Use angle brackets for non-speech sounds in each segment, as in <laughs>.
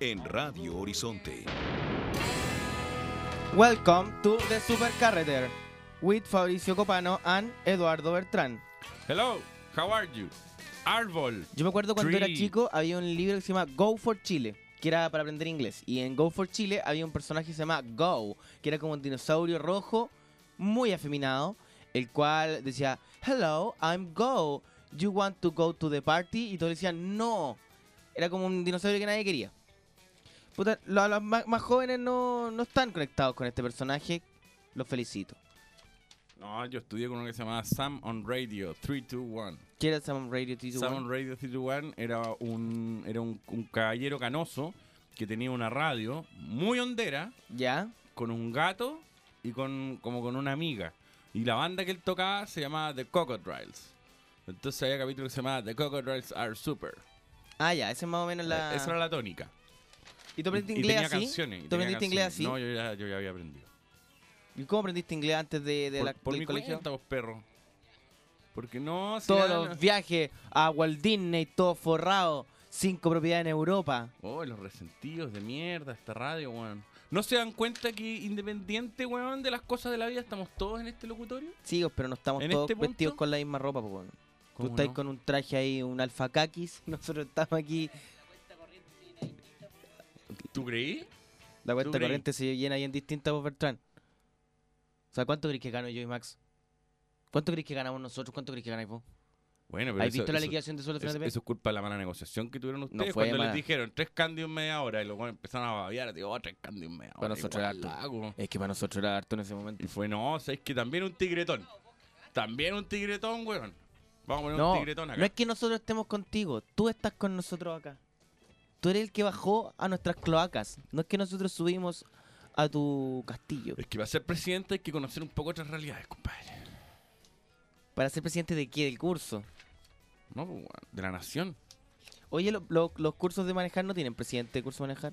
en Radio Horizonte. Welcome to the Supercarreter with Fabricio Copano and Eduardo Bertrán. Hello, how are you? Árbol. Yo me acuerdo cuando era chico había un libro que se llama Go for Chile, que era para aprender inglés. Y en Go for Chile había un personaje que se llama Go, que era como un dinosaurio rojo muy afeminado, el cual decía, Hello, I'm Go. You want to go to the party? Y todos decían, no. Era como un dinosaurio que nadie quería. Puta, lo- los más, más jóvenes no, no están conectados con este personaje. Los felicito. No, yo estudié con uno que se llamaba Sam on Radio 321. ¿Quién era Sam Radio T2? Sam on Radio 321 era un era un, un caballero canoso que tenía una radio muy hondera ¿Ya? con un gato y con como con una amiga. Y la banda que él tocaba se llamaba The Cocodriles. Entonces había capítulo que se llamaba The Cocodriles Are Super. Ah, ya, esa es más o menos la... Esa era la tónica. ¿Y tú aprendiste Y- y inglés tenía así? canciones. y ¿Tú aprendiste inglés así? No, yo ya, yo ya había aprendido. ¿Y cómo aprendiste inglés antes de, de por la, por del mi colegio? cuenta, vos, perro. Porque no, si Todos los viajes a Walt Disney, todo forrado, cinco propiedades en Europa. Oh, los resentidos de mierda, esta radio, weón. ¿No se dan cuenta que independiente, weón, de las cosas de la vida, estamos todos en este locutorio? Sí, pero no estamos ¿En todos este punto? vestidos con la misma ropa, weón. Tú ¿Cómo estás no? con un traje ahí, un alfa caquis. <laughs> Nosotros estamos aquí. ¿Tú creí? La cuenta corriente se llena bien distinta por Bertrán. O sea, ¿cuánto crees que gano yo y Max? ¿Cuánto crees que ganamos nosotros? ¿Cuánto crees que ganáis vos? Bueno, pero ¿Has eso, visto la eso- liquidación de sueldo final eso- de eso es culpa de la mala negociación que tuvieron ustedes fue cuando mala. les dijeron tres candios en media hora y weones empezaron a babear. Digo, oh, tres candios media hora. Para nosotros era harto. Es que para nosotros era harto en ese momento. Y fue, no, sabes que también un tigretón. También un tigretón, weón. Vamos a poner No, un tigretón acá. no es que nosotros estemos contigo, tú estás con nosotros acá. Tú eres el que bajó a nuestras cloacas. No es que nosotros subimos a tu castillo. Es que para ser presidente hay que conocer un poco otras realidades, compadre. ¿Para ser presidente de qué? ¿Del curso? No, pues, de la nación. Oye, lo- lo- los cursos de manejar no tienen presidente de curso de manejar.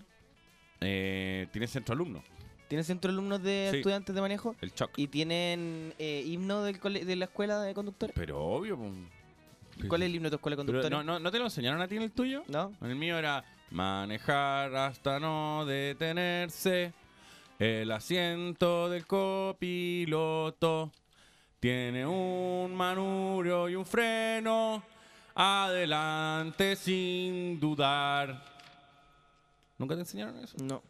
Eh, tiene centro alumno, ¿Tienen centro alumnos de Sí. estudiantes de manejo? el choc. ¿Y tienen eh, himno del cole- de la escuela de conductores? Pero obvio, pues. ¿Cuál es el himno de tu escuela de conductores? no, no, ¿no te lo enseñaron a ti en el tuyo? ¿No? En el mío era manejar hasta no detenerse. El asiento del copiloto tiene un manubrio y un freno. Adelante sin dudar. ¿Nunca te enseñaron eso? No.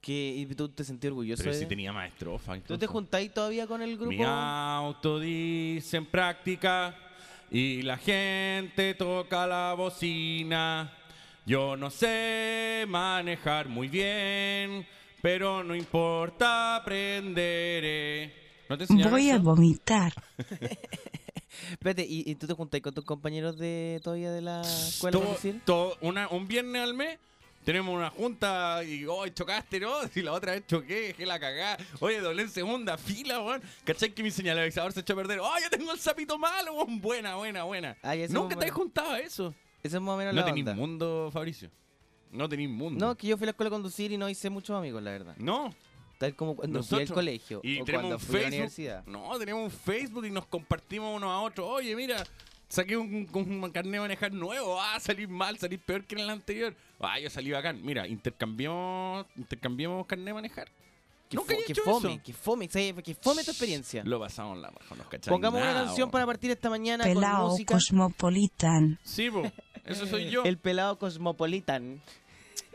¿Qué? ¿Y tú te sentís orgulloso Pero de- si tenía maestrofa. ¿Tú te juntáis todavía con el grupo? Mi auto dice en práctica y la gente toca la bocina. Yo no sé manejar muy bien, pero no importa, aprenderé. ¿No te Voy a eso? vomitar. <laughs> Espérate, ¿y, y tú te juntáis con tus compañeros de todavía de la escuela Todo- conducir? todo- una- un viernes al mes tenemos una junta y hoy chocaste, ¿no? <laughs> Y la otra vez choqué, dejé la cagada. Oye, doblé en segunda fila, weón. ¿Cachai que mi señalizador se echó a perder? ¡Oh, yo tengo el sapito malo, weón! Buena, buena, buena. Nunca te has juntado a eso. Esa es más o menos No la tenéis onda. mundo, Fabricio. No tenéis mundo. No, que yo fui a la escuela a conducir y no hice muchos amigos, la verdad. No. Tal como cuando fui al Nosotros- colegio Y o tenemos cuando un fui a la Facebook. universidad. No, tenemos un Facebook y nos compartimos unos a otros. Oye, mira, saqué un, un, un carnet de manejar nuevo. Ah, salí mal, salí peor que en el anterior. Ah, yo salí bacán. Mira, intercambiamos, intercambiamos carnet de manejar. Que, Nunca he que hecho fome, eso. que fome, ¿sabes? que fome tu experiencia. Lo pasamos la raja, nos Pongamos una nada, canción para partir esta mañana con Pelao música. Cosmopolitan. Sí, po, eso soy yo. <laughs> El pelado cosmopolitan.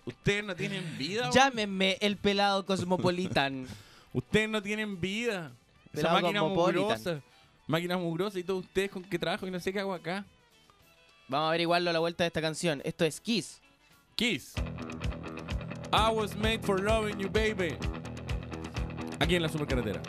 Ustedes no tienen vida, weón. Llámenme el pelado cosmopolitan. <laughs> Ustedes no tienen vida. Esa Pelado máquina cosmopolitan. mugrosa. Máquina mugrosa y todos ustedes con qué trabajo y no sé qué hago acá. Vamos a averiguarlo a la vuelta de esta canción. Esto es Kiss. Kiss. I was made for loving you, baby. Aquí en la supercarretera.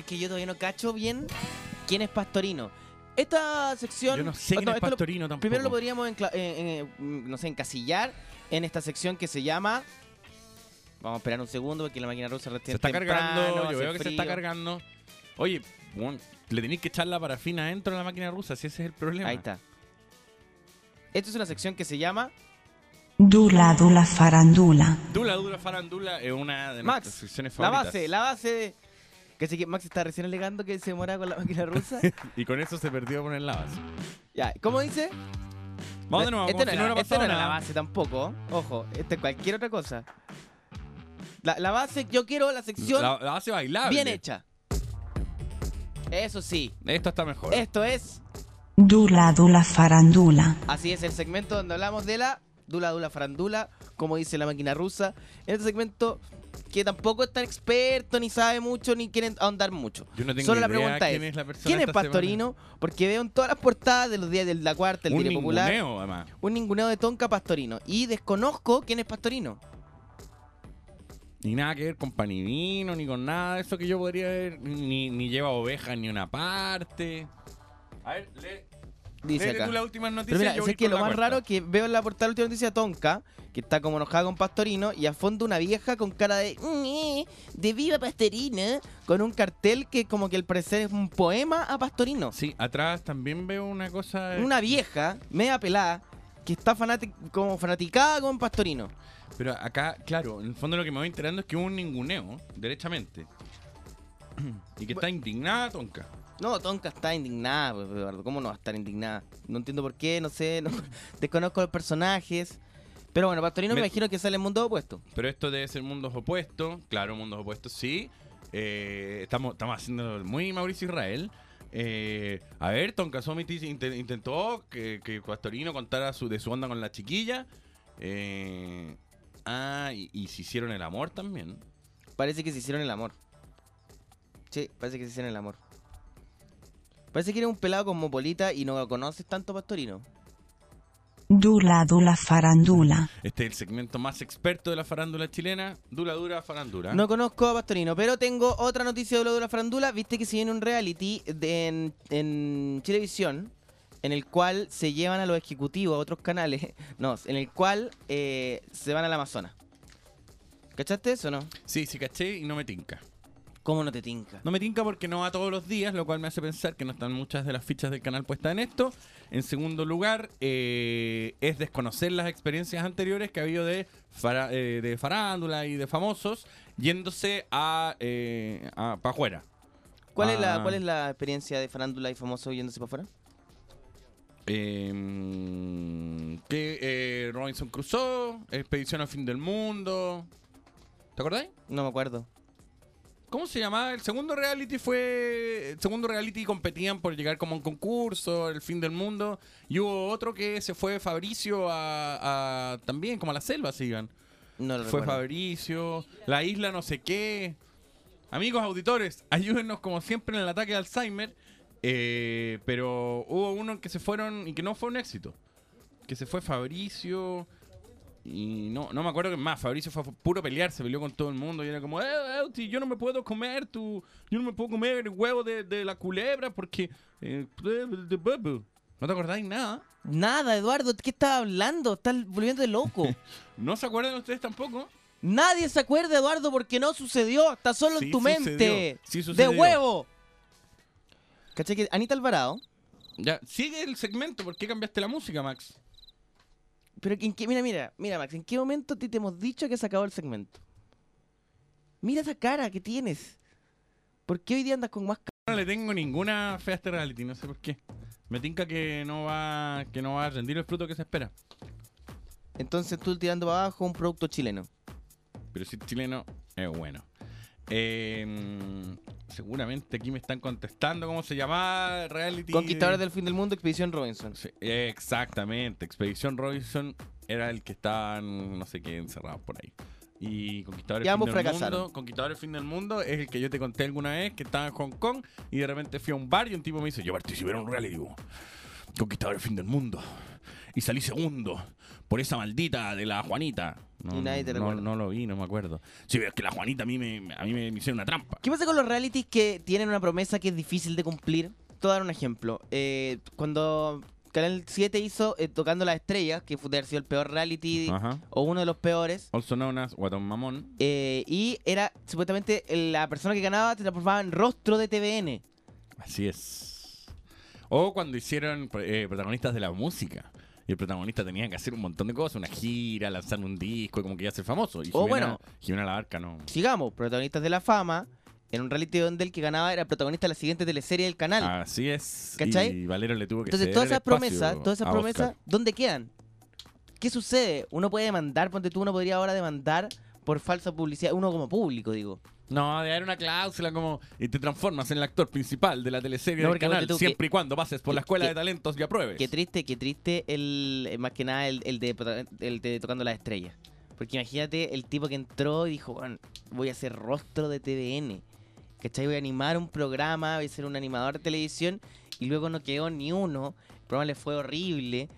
Es que yo todavía no cacho bien quién es Pastorino. Esta sección. Yo no sé quién no, es lo- Pastorino tampoco. Primero lo podríamos, encla- eh, eh, mm, no sé, encasillar en esta sección que se llama. Vamos a esperar un segundo porque la máquina rusa recién Se está temprano, cargando, yo veo que se está cargando. Oye, bueno, le tenéis que echar la parafina adentro de la máquina rusa, si ese es el problema. Ahí está. Esta es una sección que se llama Dula Dula Farandula. Dula Dula Farandula es una de Max, nuestras secciones la favoritas. base, la base de. Que sí que Max está recién alegando que se demora con la máquina rusa. <laughs> Y con eso se perdió poner la base. ya, ¿cómo dice? Vamos de nuevo, Este como no si era, no este no era la base tampoco. Ojo, este es cualquier otra cosa. La, la base, yo quiero la sección La, la base bailable. bien hecha. Eso sí, Esto está mejor. esto es. Dula Dula Farandula. Así es el segmento donde hablamos de la Dula Dula Farandula, como dice la máquina rusa. En este segmento que tampoco es tan experto, ni sabe mucho, ni quiere ahondar mucho. Yo no tengo Solo la idea pregunta quién es, es la persona ¿quién es Pastorino? Porque veo en todas las portadas de los días de la cuarta, el Un Diario Popular, ninguneo, además. un ninguneo de Tonka Pastorino. Y desconozco quién es Pastorino. Ni nada que ver con panivino, ni con nada de eso que yo podría ver. Ni, ni lleva ovejas ni una parte. A ver, lee, Dice acá. tú las últimas Pero mira, yo que lo la más cuarta. raro que veo en la portada de la última noticia Tonka, que está como enojada con Pastorino, y a fondo una vieja con cara de "Mm, de viva Pastorino, con un cartel que como que al parecer es un poema a Pastorino. Sí, atrás también veo una cosa. Una vieja, media pelada, que está como fanaticada con Pastorino. Pero acá, claro, en el fondo lo que me voy enterando es que hubo un ninguneo, derechamente. <clears throat> y que está indignada, Tonka. No, Tonka está indignada, pues, Eduardo. ¿Cómo no va a estar indignada? No entiendo por qué, no sé, <laughs> no- desconozco los personajes. Pero bueno, Pastorino me, Me- imagino que sale en mundo opuesto. Pero esto debe ser mundos opuestos. Claro, mundos opuestos, sí. Eh, estamos, estamos haciendo muy Mauricio Israel. Eh, a ver, Tonka Summit inte- intentó que, que Pastorino contara su, de su onda con la chiquilla. Eh, ah, y, y se hicieron el amor también. Parece que se hicieron el amor. Sí, parece que se hicieron el amor. Parece que eres un pelado cosmopolita y no conoces tanto a Pastorino. Dula Dula Farandula. Este es el segmento más experto de la farándula chilena. Dura, dura, farándula. No conozco a Pastorino, pero tengo otra noticia de lo de la farandula. Viste que se viene un reality de- en, en Chilevisión en el cual se llevan a los ejecutivos a otros canales. <laughs> No, en el cual eh, se van al Amazonas. ¿Cachaste eso o no? Sí, sí, caché y no me tinca. ¿Cómo no te tinca? No me tinca porque no va todos los días, lo cual me hace pensar que no están muchas de las fichas del canal puestas en esto. En segundo lugar, eh, es desconocer las experiencias anteriores que ha habido de, fara- eh, de farándula y de famosos yéndose a, eh, para afuera. ¿Cuál, es la, Ah. ¿Cuál es la experiencia de farándula y famoso yéndose para afuera? Eh, que eh, Robinson Crusoe, Expedición al Fin del Mundo. ¿Te acordáis? No me acuerdo. ¿Cómo se llamaba? El segundo reality fue. El segundo reality competían por llegar como a un concurso, el fin del mundo. Y hubo otro que se fue Fabricio a. a- también, como a la selva se iban. No lo Fue recuerdo. Fabricio, la isla no sé qué. Amigos auditores, <laughs> ayúdennos como siempre en el ataque de Alzheimer. Eh, pero hubo uno que se fueron y que no fue un éxito. Que se fue Fabricio. Y no, no me acuerdo qué más. Fabricio fue a puro pelear, se peleó con todo el mundo. Y era como, eh, Euti, yo no me puedo comer tu. Yo no me puedo comer el huevo de, de la culebra porque. eh, ¿No te acordáis nada? Nada, Eduardo, ¿qué estás hablando? Estás volviendo de loco. <laughs> ¿No se acuerdan ustedes tampoco? Nadie se acuerda, Eduardo, porque no sucedió. Está solo Sí en tu sucedió, mente. sí de sucedió. huevo. ¿Cachai que Anita Alvarado? Ya, sigue el segmento. ¿Por qué cambiaste la música, Max? Pero en qué, mira, mira, mira, Max, ¿en qué momento ti te hemos dicho que se acabó el segmento? Mira esa cara que tienes. ¿Por qué hoy día andas con más cara? No le tengo ninguna fe a este reality, no sé por qué. Me tinca que no va, que no va a rendir el fruto que se espera. Entonces tú tirando para abajo un producto chileno. Pero si es chileno, es bueno. Eh, seguramente aquí me están contestando cómo se llama el reality. Conquistadores del fin del mundo, Expedición Robinson. Sí, exactamente. Expedición Robinson era el que estaban, no sé qué, encerrados por ahí. Y Conquistadores del Fin del fracasaron. Mundo. Conquistadores del Fin del Mundo es el que yo te conté alguna vez que estaba en Hong Kong y de repente fui a un bar y un tipo me dice, yo participé en un reality. Conquistadores del Fin del Mundo. Y salí segundo por esa maldita de la Juanita. No, Y nadie te no, recuerda. no lo vi, no me acuerdo. Sí, es que la Juanita a mí me, a mí me, me hicieron una trampa. ¿Qué pasa con los realities que tienen una promesa que es difícil de cumplir? Te voy a dar un ejemplo. Eh, cuando Canal 7 hizo eh, Tocando las Estrellas, que fue de haber sido el peor reality Ajá. o uno de los peores, Also known as Guatón Mamón. eh, y era supuestamente la persona que ganaba te transformaba en rostro de TVN. Así es. O cuando hicieron eh, protagonistas de la música. Y el protagonista tenía que hacer un montón de cosas, una gira, lanzar un disco, como que iba a ser famoso. Y O Jimena, bueno. Jimena La Barca no. Sigamos, protagonistas de la fama, en un reality donde el que ganaba era protagonista de la siguiente teleserie del canal. Así es. ¿Cachai? Y Valero le tuvo que Entonces, todas esas promesas, todas esas promesas. ¿dónde quedan? ¿Qué sucede? Uno puede demandar, ponte tú, uno podría ahora demandar por falsa publicidad, uno como público, digo. No, de haber una cláusula como. Y te transformas en el actor principal de la teleserie No, del canal, tú siempre que- y cuando pases por la escuela que- de talentos y apruebes. Qué triste, qué triste el, eh, más que nada el, el de, el de Tocando las Estrellas. Porque imagínate el tipo que entró y dijo, "Bueno, voy a ser rostro de TVN. ¿Cachai? Voy a animar un programa, voy a ser un animador de televisión. Y luego no quedó ni uno. El programa le fue horrible.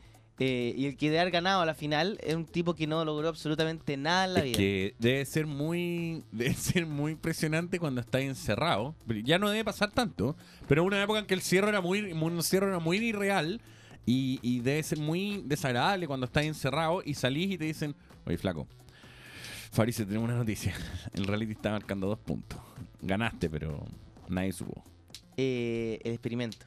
Eh, y el que de haber ganado a la final es un tipo que no logró absolutamente nada en la Es vida. que debe ser muy <laughs> debe ser muy impresionante cuando estás encerrado. Ya no debe pasar tanto, pero hubo una época en que el cierre era muy, un cierre era muy irreal y, y debe ser muy desagradable cuando estás encerrado y salís y te dicen, oye flaco, Fabricio, tenemos una noticia. <laughs> El reality está marcando dos puntos. Ganaste, pero nadie supo. eh, el experimento.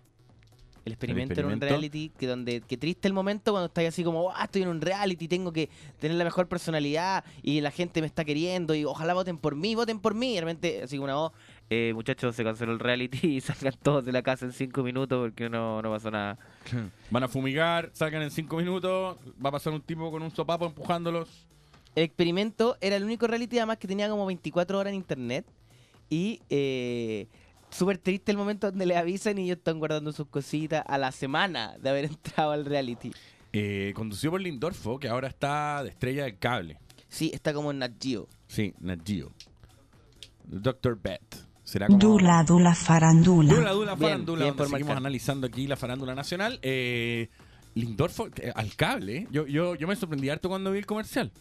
El experimento, era un reality que donde que triste el momento cuando estás así como, ah, estoy en un reality, tengo que tener la mejor personalidad y la gente me está queriendo y ojalá voten por mí, voten por mí. Y de repente, así como una voz, eh, muchachos, se canceló el reality <laughs> y salgan todos de la casa en cinco minutos porque no, no pasó nada. <laughs> Van a fumigar, salgan en cinco minutos, va a pasar un tipo con un sopapo empujándolos. El experimento era el único reality además que tenía como 24 horas en internet y eh, súper triste el momento donde le avisan y ellos están guardando sus cositas a la semana de haber <laughs> entrado al reality. Eh, conducido por Lindorfo, que ahora está de estrella del cable. Sí, está como en Nat Geo. Sí, Nat Geo. Dr. Bet. Será como... Dula Dula Farandula. Dula, dula, Bien, farándula, bien donde por seguimos analizando aquí la farándula nacional. Eh, Lindorfo, eh, al cable. Yo, yo, yo me sorprendí harto cuando vi el comercial.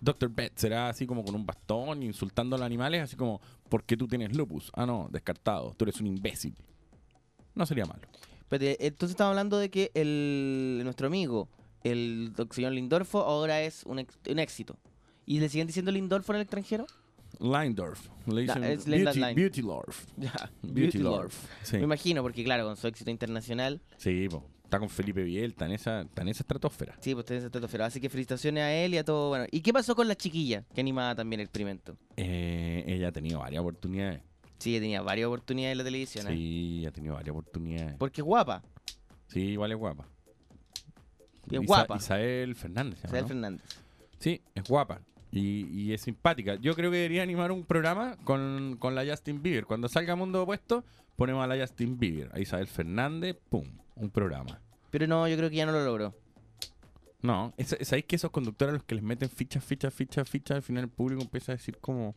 Dr. Bet será así como con un bastón, insultando a los animales, así como, ¿por qué tú tienes lupus? Ah, no, descartado, tú eres un imbécil. No sería malo. Pero, eh, entonces estamos hablando de que el, nuestro amigo, el señor Lindorfo, ahora es un, ex- un éxito. ¿Y le siguen diciendo Lindorfo en el extranjero? Lindorf. Le dicen Beauty, Lorf. <laughs> Beauty Lorf. Sí, Me imagino, porque claro, con su éxito internacional, sí po. Está con Felipe Biel, está en esa, está en esa estratosfera. sí, pues tiene ese estratosfera. Así que felicitaciones a él y a todo. Bueno, ¿y qué pasó con la chiquilla que animaba también el experimento? Eh, ella ha tenido varias oportunidades. Sí, tenía varias oportunidades en la televisión. ¿eh? Sí, ha tenido varias oportunidades. Porque es guapa, Sí, igual es guapa. Y es Isa- guapa. Isabel Fernández. se llama, Isabel ¿no? Fernández. Sí, es guapa. Y, y es simpática. Yo creo que debería animar un programa con, con la Justin Bieber. Cuando salga Mundo Opuesto, ponemos a la Justin Bieber, a Isabel Fernández, pum, un programa. Pero no, yo creo que ya no lo logró. No, es- ¿sabéis que esos conductores a los que les meten fichas, fichas, fichas, fichas, al final el público empieza a decir como...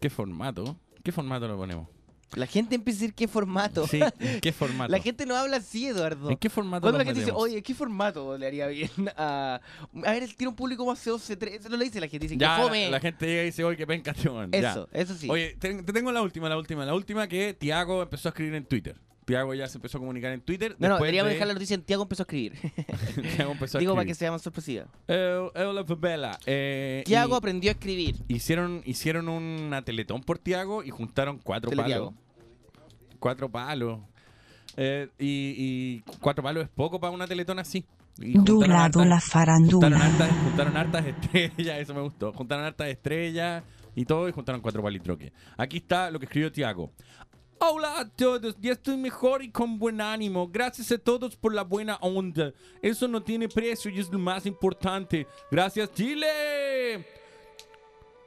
¿Qué formato? ¿Qué formato lo ponemos? La gente empieza a decir qué formato. Sí, ¿en qué <laughs> formato? La gente no habla así, Eduardo. ¿En qué formato Cuando la gente dice, metemos? oye, ¿qué formato le haría bien <laughs> a... A ver, tiene un público más C12, Eso no lo dice la gente, dice, Ya, que fome. la gente llega y dice, oye, qué penca, este <laughs> weón". Ya. Eso, eso sí. Oye, te, te tengo la última, la última, la última que Tiago empezó a escribir en Twitter. Tiago ya se empezó a comunicar en Twitter. no, no, deberíamos de- dejar la noticia en Tiago empezó a escribir. <laughs> Tiago empezó a Digo para que escribir. sea más sorpresiva. Eh, eh, la favela. Eh, Tiago y aprendió a escribir. hicieron, hicieron una teletón por Tiago y juntaron cuatro Teletiago. palos. Cuatro palos. Eh, y, y cuatro palos es poco para una teletón así. Y juntaron Dula hartas- Dula Juntaron Farandula. hartas, juntaron hartas estrellas, eso me gustó. Juntaron hartas estrellas y todo y juntaron cuatro palitroques. Aquí está lo que escribió Tiago. Hola a todos, ya estoy mejor y con buen ánimo. Gracias a todos por la buena onda. Eso no tiene precio y es lo más importante. Gracias Chile.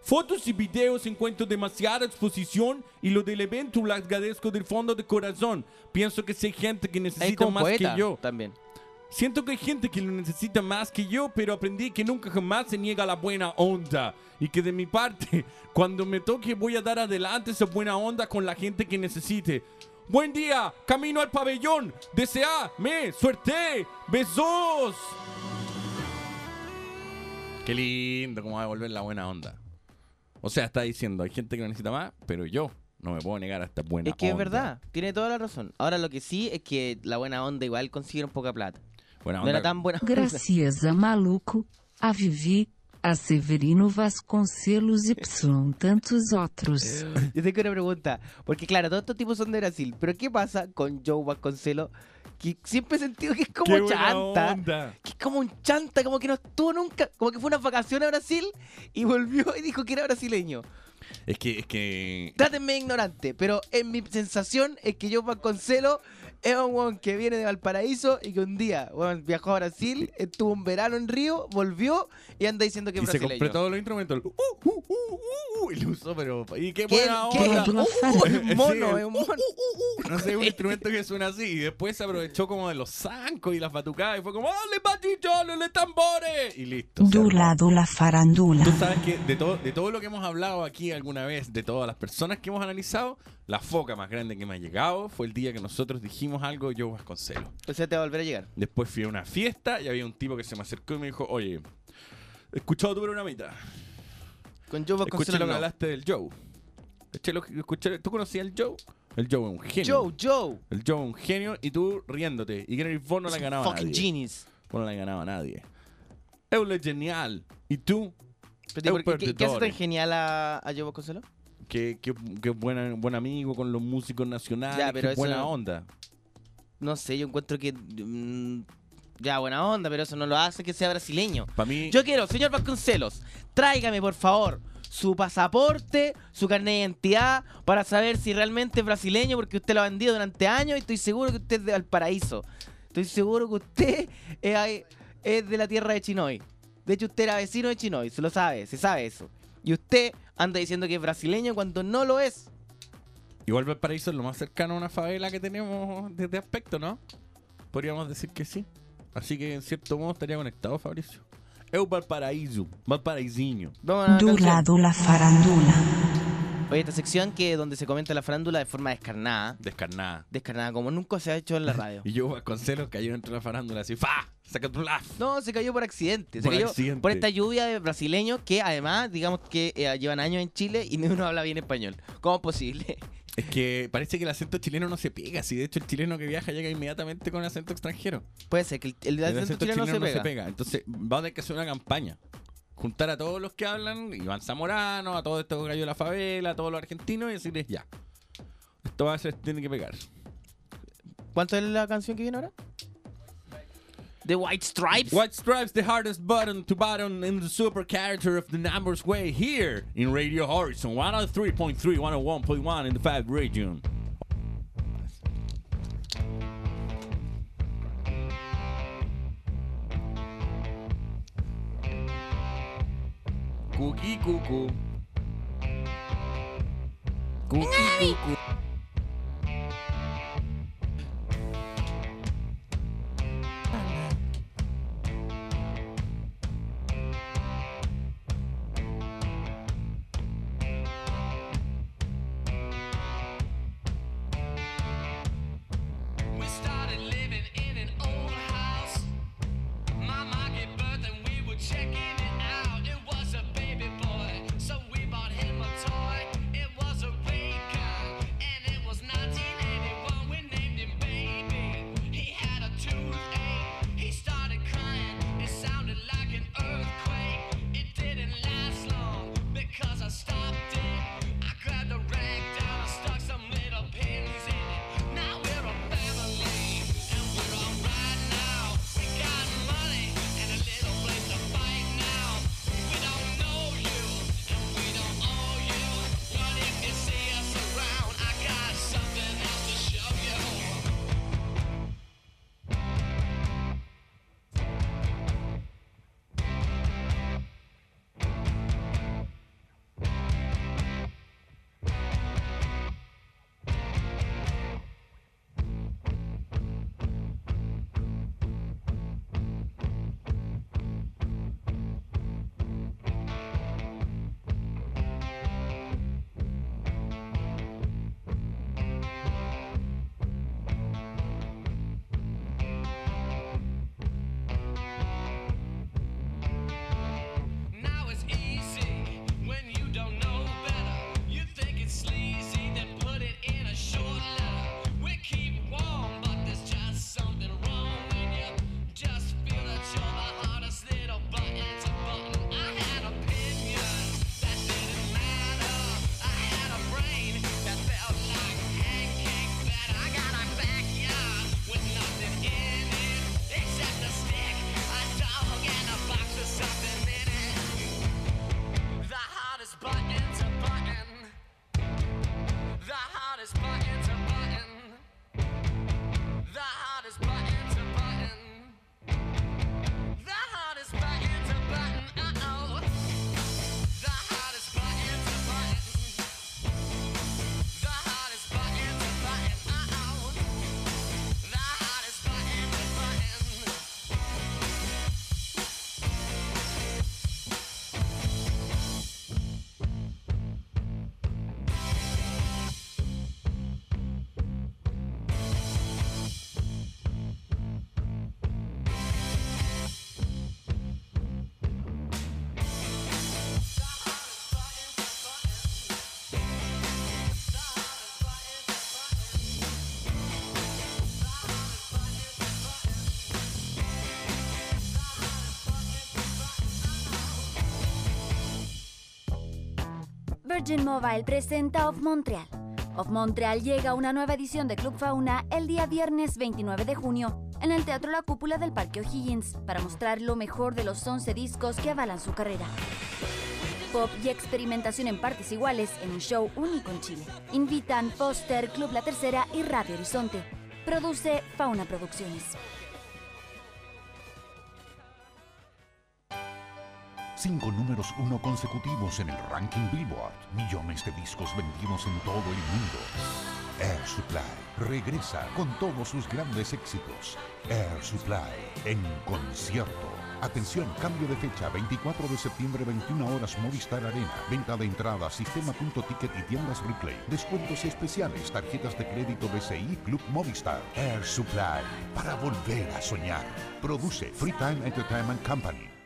Fotos y videos encuentro demasiada exposición y lo del evento lo agradezco del fondo de corazón. Pienso que si hay gente que necesita más poeta que yo. también. Siento que hay gente que lo necesita más que yo, pero aprendí que nunca jamás se niega la buena onda. Y que de mi parte, <laughs> cuando me toque voy a dar adelante esa buena onda con la gente que necesite. Buen día, camino al pabellón. Deseame suerte. Besos. Qué lindo cómo va a volver la buena onda. O sea, está diciendo, hay gente que lo necesita más, pero yo no me puedo negar a esta buena Es que es onda. verdad, tiene toda la razón. Ahora lo que sí es que la buena onda igual consiguieron poca plata. Buena No onda. era tan buena onda. Gracias a Maluco, a Vivi, a Severino Vasconcelos y tantos otros. Yo tengo una pregunta, porque claro, todos estos tipos son de Brasil, pero ¿qué pasa con Joe Vasconcelos? Que siempre he sentido que es como Qué chanta. onda. Que es como un chanta, como que no estuvo nunca, como que fue unas vacaciones a Brasil y volvió y dijo que era brasileño. Es que, es que. Trátenme ignorante, pero en mi sensación es que Joe Vasconcelos es un weón que viene de Valparaíso y que un día weón, viajó a Brasil, estuvo un verano en Río, volvió y anda diciendo que es Y se brasileño. compró todos los instrumentos. el uh, uh, uh, uh, uh, y lo usó, pero. Y qué ¿Qué- buena qué- onda. Uh, es un mono, Sí, es un mono. No sé, un instrumento que suena así. Y después se aprovechó como de los zancos y las batucadas. Y fue como, ¡Dale, patito, dale, tambores! Y listo. se Do armó. lado la farándula. Tú sabes que de todo, de todo lo que hemos hablado aquí alguna vez, de todas las personas que hemos analizado, la foca más grande que me ha llegado fue el día que nosotros dijimos algo yo Vasconcelos. O sea, te va a volver a llegar. Después fui a una fiesta y había un tipo que se me acercó y me dijo, oye, he escuchado tu programita. Con Joe Escuché Vasconcelos lo que no. hablaste del Joe. Escuché lo que- escuché- ¿Tú conocías al Joe? El Joe es un genio. Joe, Joe. El Joe es un genio y tú riéndote. Y que vos no un ganaba a fucking nadie. genius. Vos no le ganaba a nadie. Es genial. ¿Y tú? Pero, ¿qué, qué hace tan genial a, a Joe Vasconcelos? que, que, que buena, buen amigo con los músicos nacionales, Ya, pero que eso buena no- onda. No sé, yo encuentro que... mm, ya, buena onda, pero eso no lo hace que sea brasileño. Para mí, Yo quiero, señor Vasconcelos, tráigame por favor su pasaporte, su carnet de identidad, para saber si realmente es brasileño, porque usted lo ha vendido durante años y estoy seguro que usted es de Valparaíso. Estoy seguro que usted <laughs> es, es de la tierra de Chinoy. De hecho, usted era vecino de Chinoy, se lo sabe, se sabe eso. Y usted anda diciendo que es brasileño cuando no lo es. igual Valparaíso es lo más cercano a una favela que tenemos desde aspecto, ¿no? Podríamos decir que sí. Así que en cierto modo estaría conectado, Fabricio. Eu Valparaíso, Valparaísinho. Vamos a la Oye, esta sección que donde se comenta la farándula de forma descarnada. Descarnada. Descarnada, como nunca se ha hecho en la radio. <laughs> Y yo Vasconcelos cayó entre la farándula así, ¡fa! ¡Saca tu! No, se cayó por accidente. Se Por cayó accidente. por esta lluvia de brasileños que además, digamos que eh, llevan años en Chile y ninguno habla bien español. ¿Cómo es posible? <laughs> Es que parece que el acento chileno no se pega. Si de hecho el chileno que viaja llega inmediatamente con acento extranjero. Puede ser que el, el El acento acento chileno, chileno no se pega. Entonces, vamos a tener que hacer una campaña. Juntar a todos los que hablan, Iván Zamorano, a todos estos gallos de la favela, a todos los argentinos y decirles ya. Esto va a ser, tiene que pegar. ¿Cuánto es la canción que viene ahora? The White Stripes. White Stripes, the hardest button to button in the super character of the numbers way here in Radio Horizon 103.3, 101.1 in the 5 region. Cookie cuckoo. Cookie cuckoo. Virgin Mobile presenta Off Montreal. Off Montreal llega a una nueva edición de Club Fauna el día viernes 29 de junio en el Teatro La Cúpula del Parque O'Higgins para mostrar lo mejor de los 11 discos que avalan su carrera. Pop y experimentación en partes iguales en un show único en Chile. Invitan Foster, Club La Tercera y Radio Horizonte. Produce Fauna Producciones. Cinco números uno consecutivos en el ranking Billboard. Millones de discos vendidos en todo el mundo. Air Supply regresa con todos sus grandes éxitos. Air Supply en concierto. Atención, cambio de fecha, 24 de septiembre, 21 horas, Movistar Arena. Venta de entradas, sistema.ticket y tiendas replay. Descuentos especiales, tarjetas de crédito BCI, Club Movistar. Air Supply, para volver a soñar. Produce Freetime Entertainment Company.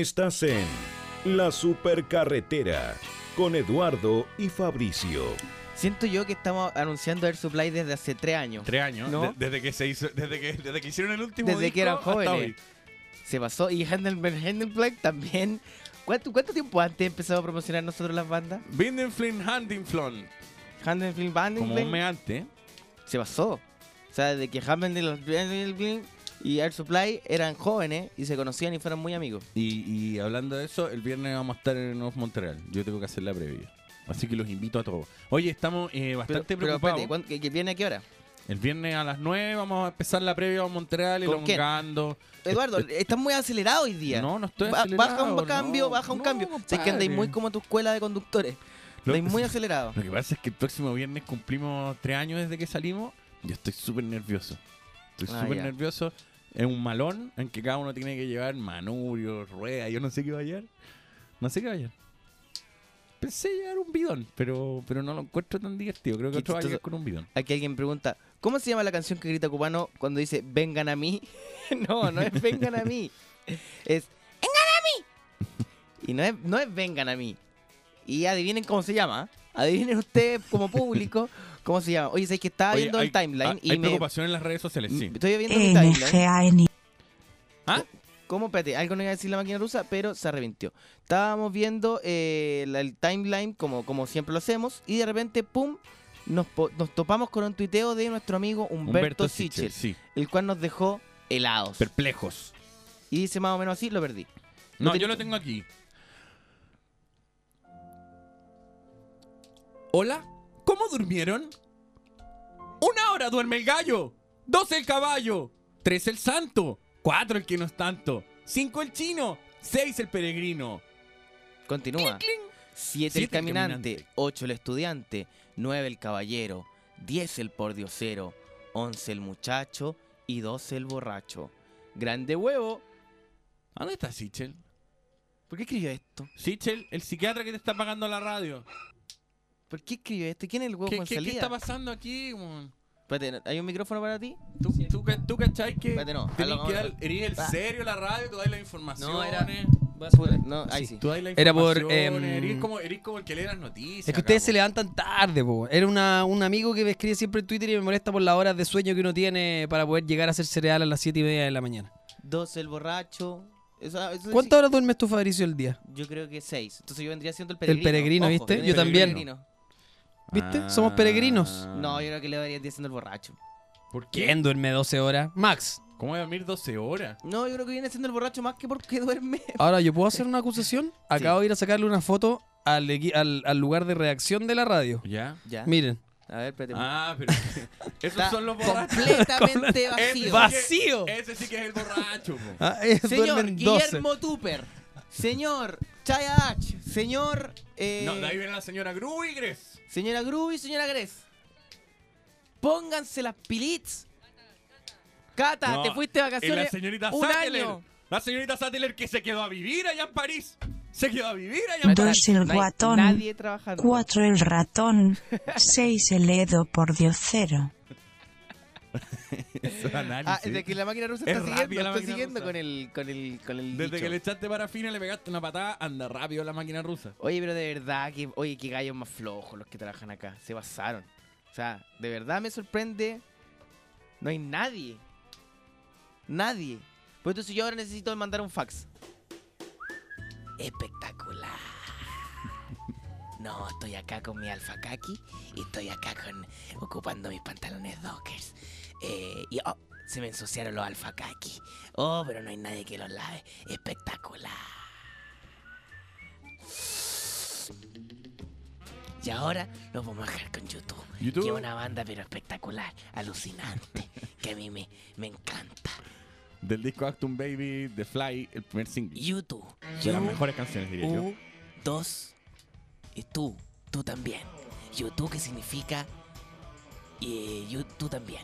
Estás en La Supercarretera con Eduardo y Fabricio. Siento yo que estamos anunciando Air Supply desde hace tres años. Tres años, ¿No? de- desde que se hizo, desde que, desde que hicieron el último Desde que eran hasta jóvenes. hoy. Se pasó. Y Handelberg Handelberg también. ¿Cuánto, ¿Cuánto tiempo antes empezamos a promocionar nosotros las bandas? Bindenflin Handinflon, Handelberg como un mes antes. se pasó. O sea, de que Handelberg y Air Supply eran jóvenes y se conocían y fueron muy amigos. Y, y hablando de eso, el viernes vamos a estar en Off Montreal. Yo tengo que hacer la previa. Así que los invito a todos. Oye, estamos eh, Pero, bastante pero preocupados. espérate, ¿cuándo- ¿que, que viene a qué hora? el viernes a las 9 vamos a empezar la previa a Montreal, elongando. Eduardo, estás muy acelerado hoy día. No, no estoy Ba- acelerado, Baja un no, cambio, baja un no, cambio. Sé que andáis muy como tu escuela de conductores. Lo- Andáis muy acelerado. Lo que pasa es que el próximo viernes cumplimos tres años desde que salimos. Yo estoy súper nervioso. Estoy Ah, súper nervioso. Es un malón en que cada uno tiene que llevar manubrio, rueda. Yo no sé qué va a llevar. No sé qué va a llevar. Pensé llevar un bidón, pero, pero no lo encuentro tan divertido. Creo que otro va a con un bidón. Aquí alguien pregunta, ¿cómo se llama la canción que grita Cubano cuando dice vengan a mí? <laughs> no, no es vengan a mí. Es vengan a mí. Y no es, no es vengan a mí. Y adivinen cómo se llama. Adivinen ustedes como público cómo se llama. Oye, ¿sabes que estaba Oye, viendo hay, el timeline ah, y hay me... preocupación en las redes sociales, sí. Estoy viendo mi timeline. NGAN. ¿Ah? ¿Cómo? Espérate, algo no iba a decir la máquina rusa, pero se arrepintió. Estábamos viendo eh, la- el timeline como, como siempre lo hacemos y de repente, ¡pum! Nos, po- nos topamos con un tuiteo de nuestro amigo Humberto, Sichel, sí. el cual nos dejó helados. Perplejos. y dice más o menos así, lo perdí. No, yo lo tengo aquí. ¿Hola? ¿Cómo durmieron? Una hora duerme el gallo. Dos el caballo. Tres el santo. Cuatro el que no es tanto. Cinco el chino. Seis el peregrino. Continúa. Cling, cling. Siete el Siete el caminante, caminante. ocho el estudiante, nueve el caballero, diez el pordiosero, once el muchacho y doce el borracho. Grande huevo. ¿A ¿Dónde está Sichel? ¿Por qué escribió esto? Sichel, el psiquiatra que te está pagando la radio. ¿Por qué escribió esto? ¿Quién es el huevo ¿Qué, con qué- qué está pasando aquí? weón? Espérate, ¿hay un micrófono para ti? ¿Tú, tú, ca- tú cachai que Espérate, no. tenés que dar, eres el Ah. serio la radio, tú das las informaciones. No, era- Voy a subir. No, ahí Sí. sí. Tú das las Era por, em, eres, como, eres como el que lee las noticias. Es que acá, ustedes se levantan tarde, po. Era una, un amigo que me escribe siempre en Twitter y me molesta por las horas de sueño que uno tiene para poder llegar a hacer cereal a las 7 y media de la mañana. 12 el borracho. Eso- eso ¿Cuántas horas duermes tú, Fabricio, el día? sí- Yo creo que 6. Entonces yo vendría siendo el El peregrino. peregrino, Ojo, ¿viste? Yo el también. peregrino. ¿Viste? Somos peregrinos. No, yo creo que le vendría siendo el borracho. ¿Por qué? ¿Quién duerme 12 horas? Max. ¿Cómo voy a dormir 12 horas? No, yo creo que viene siendo el borracho más que porque <laughs> duerme. Ahora, ¿yo puedo hacer una acusación? Acabo de ir a sacarle una foto al, equi- al, al lugar de reacción de la radio. ¿Ya? Ya. Miren, A ver, espérate. Ah, pero <laughs> esos Está son los borrachos. completamente <laughs> vacío. ¡Vacío! Ese sí que es el borracho. po. Ah, Señor duermen 12. Guillermo Tupper. Señor Chaya H. Señor. eh, No, de ahí viene la señora Gruigres. Señora Gru y señora Gres. Pónganse las pilits. Cata, No, te fuiste de Y la vacaciones señorita un Sattler. año. La señorita Sattler que se quedó a vivir allá en París. Se quedó a vivir allá en París. Dos el guatón, Nadie trabajando. cuatro el ratón, <laughs> seis el edo por diosero. <laughs> Eso análisis. Ah, desde que la máquina rusa Es está siguiendo, está siguiendo rusa. con el, con el, con el Desde dicho. que le echaste parafina y le pegaste una patada, anda rápido la máquina rusa. Oye, pero de verdad, que, oye, qué gallos más flojos los que trabajan acá. Se pasaron. O sea, de verdad me sorprende. No hay nadie. Nadie. Pues entonces yo ahora necesito mandar un fax. Espectacular. <laughs> No, estoy acá con mi alfa kaki y estoy acá con ocupando mis pantalones dockers. Eh, y oh, se me ensuciaron los alfa kaki. Oh, pero no hay nadie que los lave. Espectacular. Y ahora nos vamos a dejar con YouTube. YouTube. Que es una banda pero espectacular, alucinante, que a mí me, me encanta. Del disco Actum Baby, The Fly, el primer single. YouTube. De las mejores canciones, diría yo. Dos, y tú, tú también. YouTube que significa y you, tú también.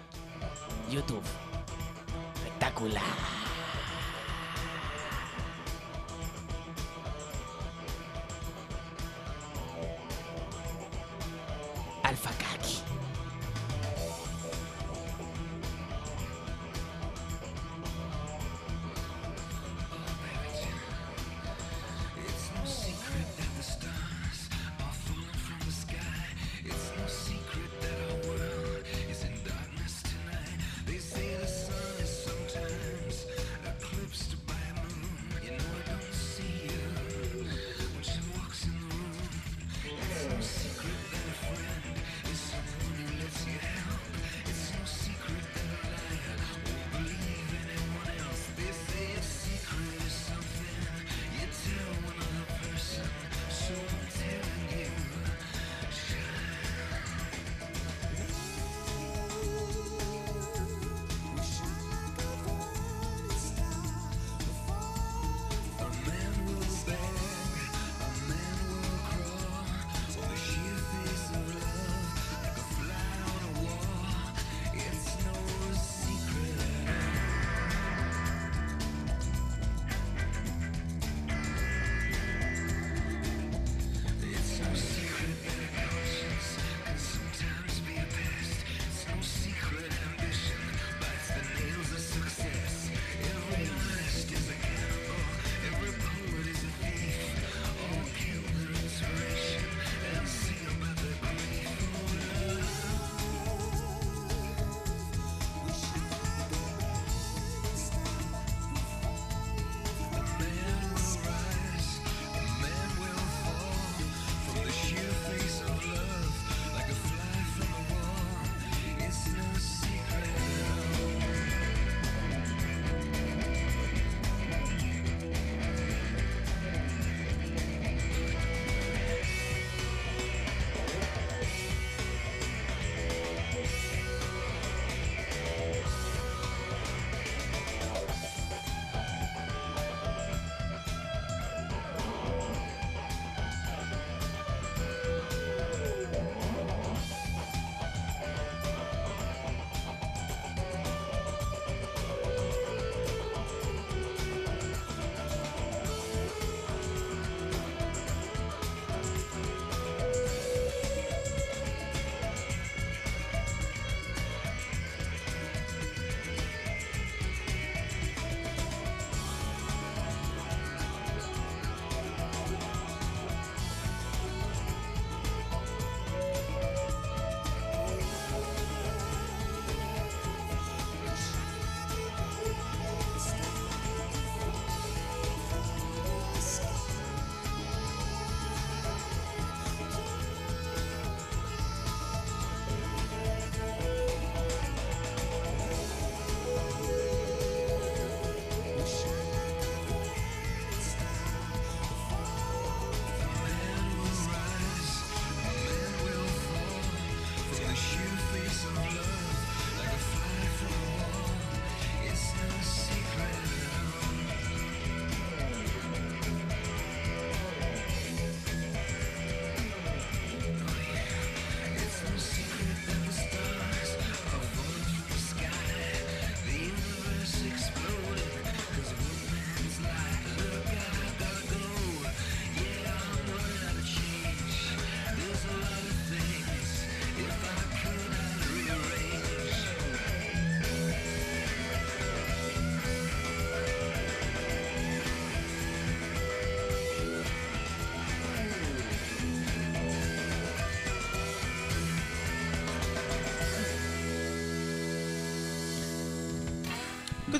YouTube. Espectacular.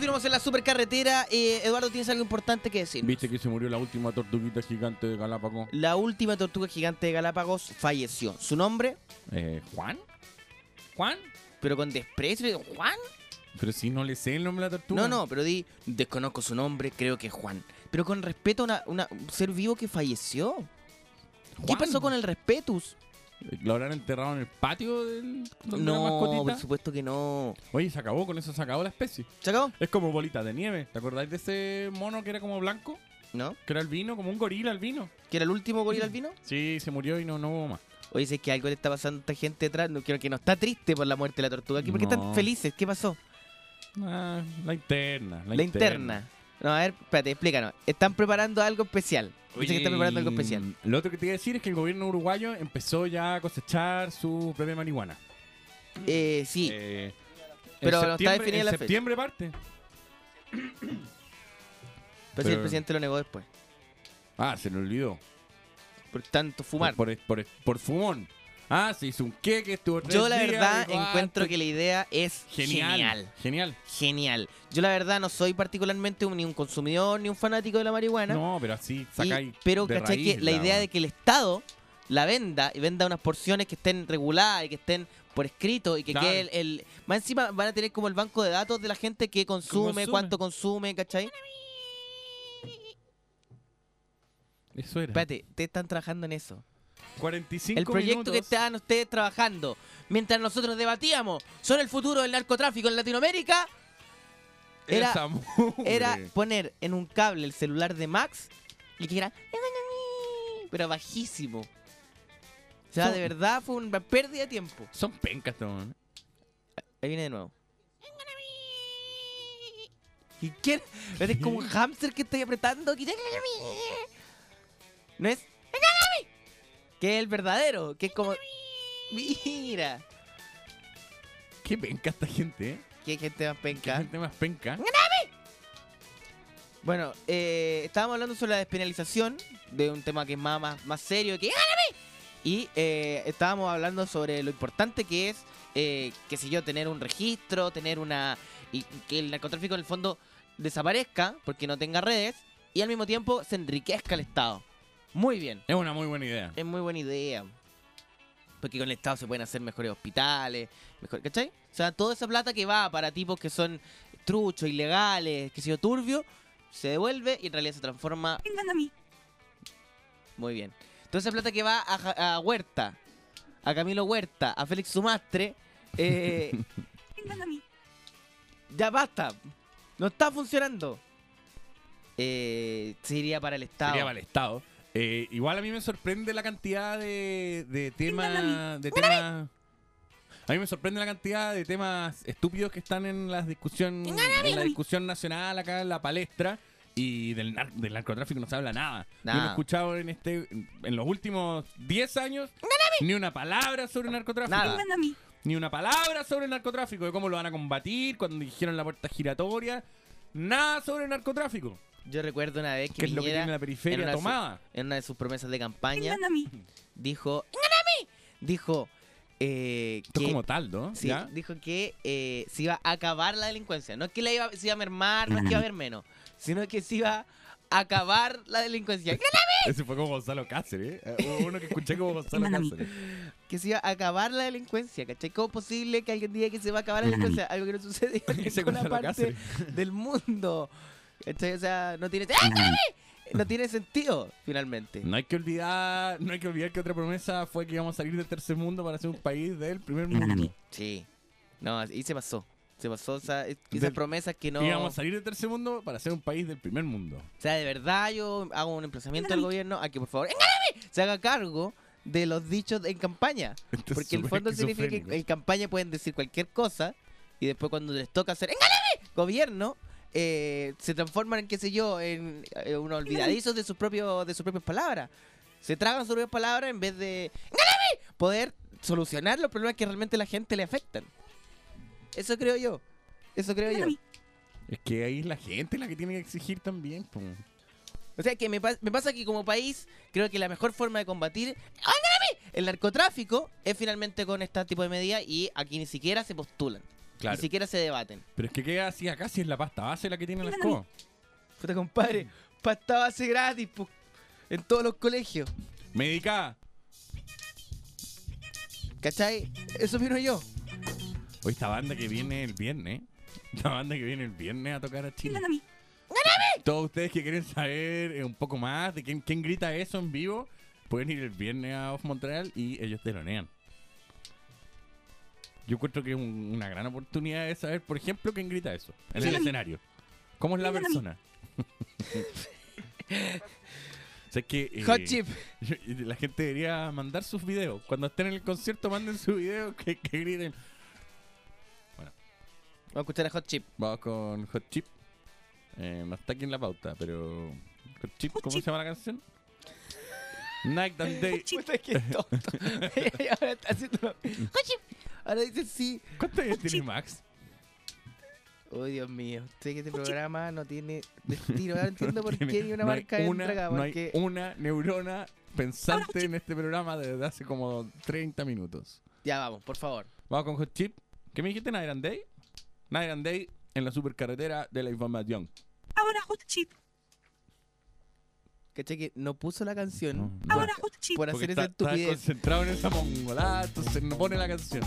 Continuamos en la supercarretera. Eh, Eduardo, ¿tienes algo importante que decir? ¿Viste que se murió la última tortuguita gigante de Galápagos? La última tortuga gigante de Galápagos falleció. ¿Su nombre? Eh, ¿Juan? ¿Juan? Pero con desprecio. ¿Juan? Pero si no le sé el nombre de la tortuga. No, no, pero di, desconozco su nombre, creo que es Juan. Pero con respeto a una, una- un ser vivo que falleció. ¿Qué Juan. pasó con el respetus? ¿Lo habrán enterrado en el patio del, donde la No, mascotita? por supuesto que no. Oye, se acabó, con eso se acabó la especie. ¿Se acabó? Es como bolita de nieve. ¿Te acordáis de ese mono que era como blanco? ¿No? Que era albino, como un gorila albino. ¿Que era el último gorila albino? Sí, se murió y no, no hubo más. Oye, si es que algo le está pasando a esta gente detrás, no, creo que no está triste por la muerte de la tortuga. ¿Por qué No. están felices? ¿Qué pasó? Ah, la interna. La, La, interna. No, a ver, espérate, explícanos. Están preparando algo especial. Dice que están preparando algo especial. Lo otro que te iba a decir es que el gobierno uruguayo empezó ya a cosechar su propia marihuana. Eh, sí. Eh, Pero en no está definida en la fecha. septiembre parte. pero si el presidente lo negó después. Ah, se le olvidó. Por tanto, fumar. Por, por, por, por fumón. Ah, se hizo un queque, estuvo tres Yo la días, verdad dijo, ah, encuentro esto- que la idea es Genial. genial. Genial. Yo la verdad no soy particularmente un- ni un consumidor ni un fanático de la marihuana. No, pero así Y- sacáis. pero de ¿cachai? Que la idea de que el Estado la venda y venda unas porciones que estén reguladas y que estén por escrito y que Claro. quede el, el- Más encima van a tener como el banco de datos de la gente que consume, consume. cuánto consume, ¿cachai? Eso era. Espérate, ustedes están trabajando en eso. 45 El proyecto que estaban ustedes trabajando mientras nosotros debatíamos sobre el futuro del narcotráfico en Latinoamérica era, poner en un cable el celular de Max y que era pero bajísimo. O sea, Son- de verdad fue una pérdida de tiempo. Son pencas, estos, weón. Ahí viene de nuevo. ¿Y quién? Es como un <laughs> hámster que estoy apretando. No es. <laughs> Que es el verdadero. Que es como. Mira. Qué penca esta gente, ¿eh? Qué gente más Qué penca. gente más penca. Bueno, eh, estábamos hablando sobre la despenalización de un tema que es más, más, más serio que y eh, estábamos hablando sobre lo importante que es, eh, qué sé yo, tener un registro, tener una... y que el narcotráfico en el fondo desaparezca porque no tenga redes y al mismo tiempo se enriquezca el Estado. Muy bien, Es una muy buena idea. es muy buena idea. Porque con el Estado se pueden hacer mejores hospitales, mejor, ¿cachai? O sea, toda esa plata que va para tipos que son truchos, ilegales, que sé yo, turbio, se devuelve y en realidad se transforma muy bien. Toda esa plata que va a, a Huerta, a Camilo Huerta, a Félix Sumastre, eh, <laughs> ya basta. No está funcionando. Eh, se iría para el Estado. Sería para el Estado. Eh, igual a mí me sorprende la cantidad de, de temas. De temas. A mí me sorprende la cantidad de temas estúpidos que están en la discusión, en la discusión nacional acá en la palestra y del, nar- del narcotráfico no se habla nada. Yo no he escuchado en este en los últimos 10 años ni una palabra sobre narcotráfico. Nada. Ni una palabra sobre el narcotráfico, de cómo lo van a combatir, cuando dijeron la puerta giratoria. Nada sobre el narcotráfico, Yo recuerdo una vez que, que es lo que Piñera, tiene la en periferia una de su- tomada. en una de sus promesas de campaña, dijo, dijo eh, Esto que, como tal, ¿no? sí, ¿Ya? dijo que eh, se iba a acabar la delincuencia. No es que la iba, se iba a mermar, no es que iba a haber menos, sino que se iba a acabar la delincuencia. Ese fue como Gonzalo Cáceres, ¿eh? Hubo uno que escuché como Gonzalo Cáceres. Que se iba a acabar la delincuencia, ¿cachai? ¿Cómo es posible que alguien diga que se va a acabar la delincuencia? Algo que no sucede en <laughs> Ese ninguna Gonzalo parte Cáceres. del mundo. ¿Cachai? O sea, no tiene... No tiene sentido, finalmente. No hay que olvidar, no hay que olvidar que otra promesa fue que íbamos a salir del tercer mundo para ser un país del primer mundo. Sí. No, y se pasó. Se pasó esas Del- promesas que no... Íbamos a salir del tercer mundo para ser un país del primer mundo. O sea, de verdad yo hago un emplazamiento al gobierno a que por favor se haga cargo de los dichos en campaña. Esto es Porque en el fondo significa que en campaña pueden decir cualquier cosa y después cuando les toca hacer ¡Engáname! gobierno, eh, se transforman en, qué sé yo, en eh, unos olvidadizos de sus, propios, de sus propias palabras. Se tragan sus propias palabras en vez de poder solucionar los problemas que realmente a la gente le afectan. Eso creo yo. Eso creo yo. Es que ahí es la gente la que tiene que exigir también. po. O sea, que me, pa- me pasa que como país, creo que la mejor forma de combatir el narcotráfico es finalmente con este tipo de medidas y aquí ni siquiera se postulan. Claro. Ni siquiera se debaten. Pero es que queda así acá si es la pasta base la que tiene la escoba. Puta compadre, pasta base gratis, pu, en todos los colegios. Médica. ¿Cachai? Eso vino yo. Hoy esta banda que viene el viernes. <laughs> La banda que viene el viernes a tocar a Chile. Todos ustedes que quieren saber eh, un poco más de quién, quién grita eso en vivo, pueden ir el viernes a Off Montreal y ellos telonean. Yo encuentro que es un- una gran oportunidad de saber, por ejemplo, quién grita eso en el escenario. ¿Cómo es la persona? o sea, es que, eh, Hot chip. <laughs> La gente debería mandar sus videos. Cuando estén en el concierto, manden sus videos que, que griten. Vamos a escuchar a Hot Chip. Vamos con Hot Chip. Eh, no está aquí en la pauta, pero. Hot Chip, ¿cómo se llama la canción? Night and <laughs> Day. Puta que tonto. <laughs> Y ahora está haciendo Hot Chip. Ahora dice sí. ¿Cuántos años tiene Max? Oh, Dios mío. Usted que este programa no tiene destino. <laughs> Ahora entiendo por qué Tiene- ni una no marca una, entra acá. No hay una neurona pensante en este programa desde hace como 30 minutos. Ya vamos, por favor. Vamos con Hot Chip. ¿Qué me dijiste, Night and Day? Night and Day en la supercarretera de la información. Ahora Hot Chip. ¿Cachai? Que no puso la canción No, por, por hacer está, esa está estupidez. concentrado en esa mongolada, entonces no pone la canción.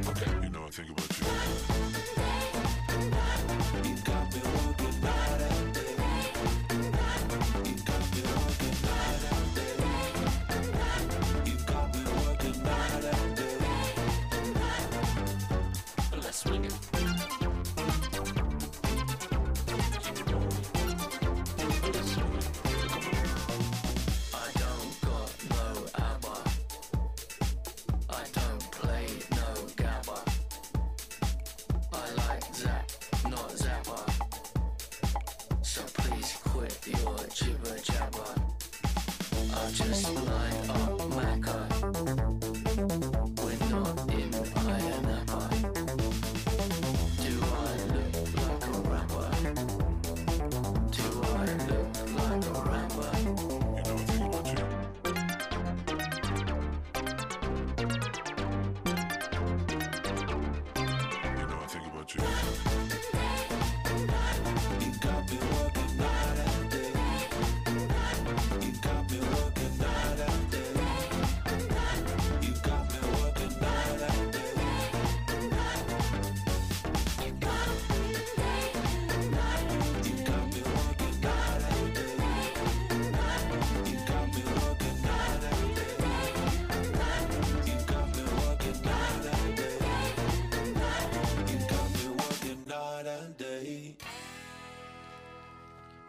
You know I think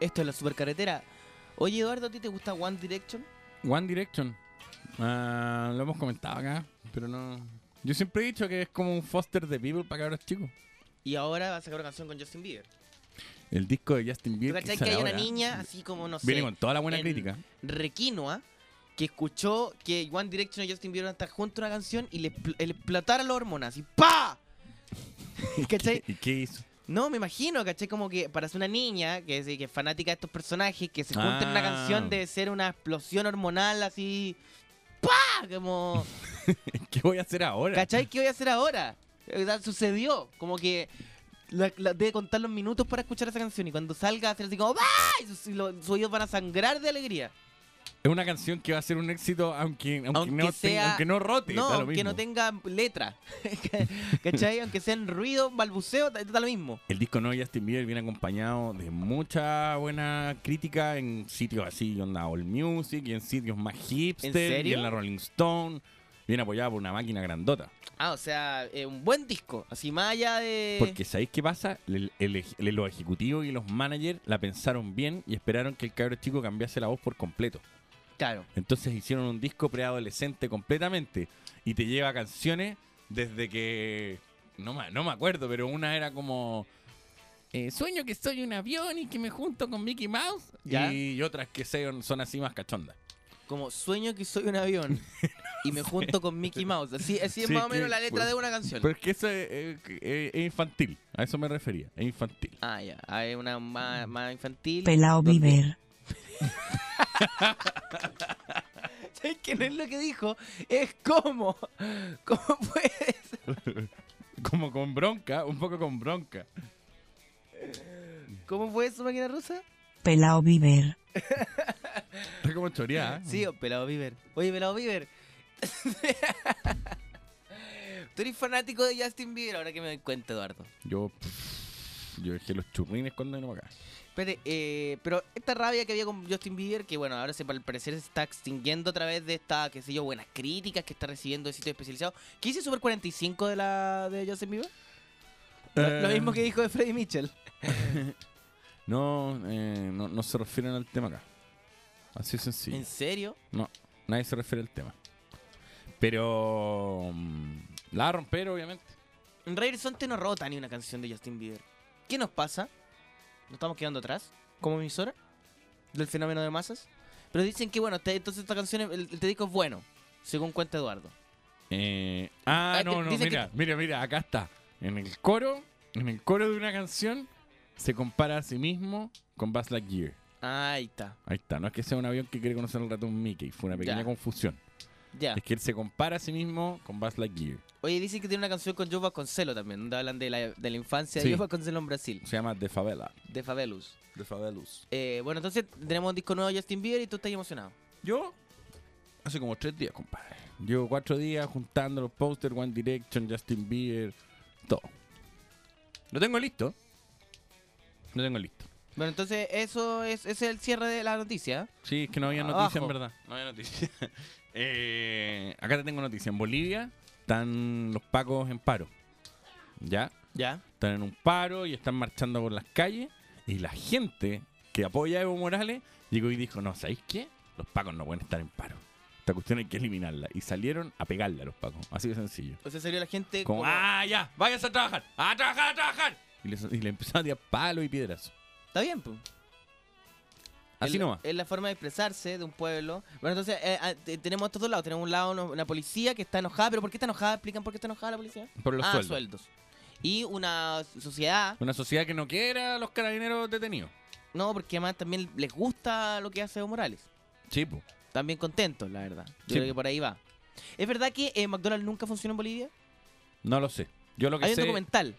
Esto es la supercarretera. Oye, Eduardo, ¿a ti te gusta One Direction? One Direction. Ah, lo hemos comentado acá, pero no. Yo siempre he dicho que es como un Foster de People para cabros chicos. Y ahora va a sacar una canción con Justin Bieber. El disco de Justin ¿Tú Bieber. sale que hay una niña, así como, no sé, Viene con toda la buena en crítica. Requinoa, que escuchó que One Direction y Justin Bieber estar juntos en una canción y le, le explotaron las hormonas, y ¡pa! <laughs> ¿Cachai? ¿Y qué hizo? No, me imagino, ¿cachai? Como que para ser una niña que es, que es fanática de estos personajes, que se junten en una Ah. canción debe ser una explosión hormonal así. ¡Pa! Como. <laughs> ¿Qué voy a hacer ahora? ¿Cachai? ¿Qué voy a hacer ahora? Sucedió. Como que. la- la- debe contar los minutos para escuchar esa canción y cuando salga va a hacer así como ¡Ah! Y sus, y sus oídos van a sangrar de alegría. Es una canción que va a ser un éxito aunque, aunque, Aunque no, sea- aunque no rote. No, aunque no tenga letra. <laughs> ¿Cachai? Aunque sean ruido, balbuceo, da lo mismo. El disco de Justin Bieber viene acompañado de mucha buena crítica en sitios así, onda All Music y en sitios más hipster serio? y en la Rolling Stone. Viene apoyado por una máquina grandota. Ah, o sea, eh, un buen disco. Así más allá de. Porque ¿sabéis qué pasa? El- el- el- los ejecutivos y los managers la pensaron bien y esperaron que el cabro chico cambiase la voz por completo. Claro. Entonces hicieron un disco preadolescente completamente y te lleva canciones desde que... No, me- no me acuerdo, pero una era como... eh, sueño que soy un avión y que me junto con Mickey Mouse. Ya. Y otras que son, son así más cachondas. Como sueño que soy un avión <laughs> y me junto con Mickey Mouse. Así, así es Sí, más o menos que- la letra de una canción. Pero es que eso es, es- es- infantil. A eso me refería. Es infantil. Ah, ya. Hay una más, más infantil. Pelao Viver. <laughs> ¿Sabes qué no es lo que dijo? Es como. ¿Cómo puede <laughs> Como con bronca, un poco con bronca. ¿Cómo fue eso, máquina rusa? Pelao Viver. Está como choreada. ¿eh? Sí, Pelado Bieber. Oye, Pelado Bieber. <laughs> Tú eres fanático de Justin Bieber, ahora que me doy cuenta, Eduardo. Yo, yo dejé los churrines cuando vino acá. Espérate, eh, pero esta rabia que había con Justin Bieber, que bueno, ahora se, al parecer se está extinguiendo a través de esta, qué sé yo, buenas críticas que está recibiendo de sitios especializados. ¿Qué dice Super 45 de la de Justin Bieber? Lo- Lo Eh. mismo que dijo de Freddie Mitchell. <laughs> No, eh, no, no se refieren al tema acá. Así de sencillo. ¿En serio? No, nadie se refiere al tema. Pero mm, la va a romper, obviamente. En Rey Horizonte no rota ni una canción de Justin Bieber. ¿Qué nos pasa? ¿Nos estamos quedando atrás? ¿Como emisora? ¿Del fenómeno de masas? Pero dicen que bueno, entonces esta canción, el, el disco es bueno, según cuenta Eduardo. Eh, ah, Ah, no, no, mira, mira, mira, acá está. En el coro, en el coro de una canción, se compara a sí mismo con Buzz Lightyear. Ah, ahí está. Ahí está, no es que sea un avión que quiere conocer al ratón Mickey, fue una pequeña Ya. confusión. Ya. Es que él se compara a sí mismo con Buzz Lightyear. Oye, dicen que tiene una canción con Joe Vasconcelos también, donde hablan de la, de la infancia Sí. de Joe Vasconcelos en Brasil, Se llama The Favela. de Favelus. The Favelus. Eh, bueno, entonces tenemos un disco nuevo de Justin Bieber y tú estás emocionado. Yo, hace como tres días, compadre. Llevo cuatro días juntando los posters, One Direction, Justin Bieber, todo. Lo tengo listo. Lo tengo listo. Bueno, entonces eso es, ese es el cierre de la noticia. Sí, es que no había noticia en verdad. No había noticia. <laughs> Eh, acá te tengo noticia. En Bolivia están los pacos en paro. ¿Ya? Ya. Están en un paro y están marchando por las calles. Y la gente que apoya a Evo Morales llegó y dijo, no, ¿sabéis qué? Los pacos no pueden estar en paro. Esta cuestión hay que eliminarla. Y salieron a pegarle a los pacos. Así de sencillo. O sea, salió la gente Como, ah, ya, váyanse a trabajar, a trabajar, a trabajar. Y le, y le empezaron a tirar palos y piedras. Está bien, pues. Así nomás. Es la forma de expresarse de un pueblo. Bueno, entonces eh, ah, te- tenemos estos dos lados. Tenemos un lado una, policía que está enojada. ¿Pero por qué está enojada? ¿Explican por qué está enojada la policía? Por los ah, sueldos. Y una sociedad. Una sociedad que no quiera a los carabineros detenidos. No, porque además también les gusta lo que hace Evo Morales. Sí, po. Están bien contentos, la verdad. Yo Sí. creo que por ahí va. ¿Es verdad que eh, McDonald's nunca funcionó en Bolivia? No lo sé. Yo lo que Hay un documental.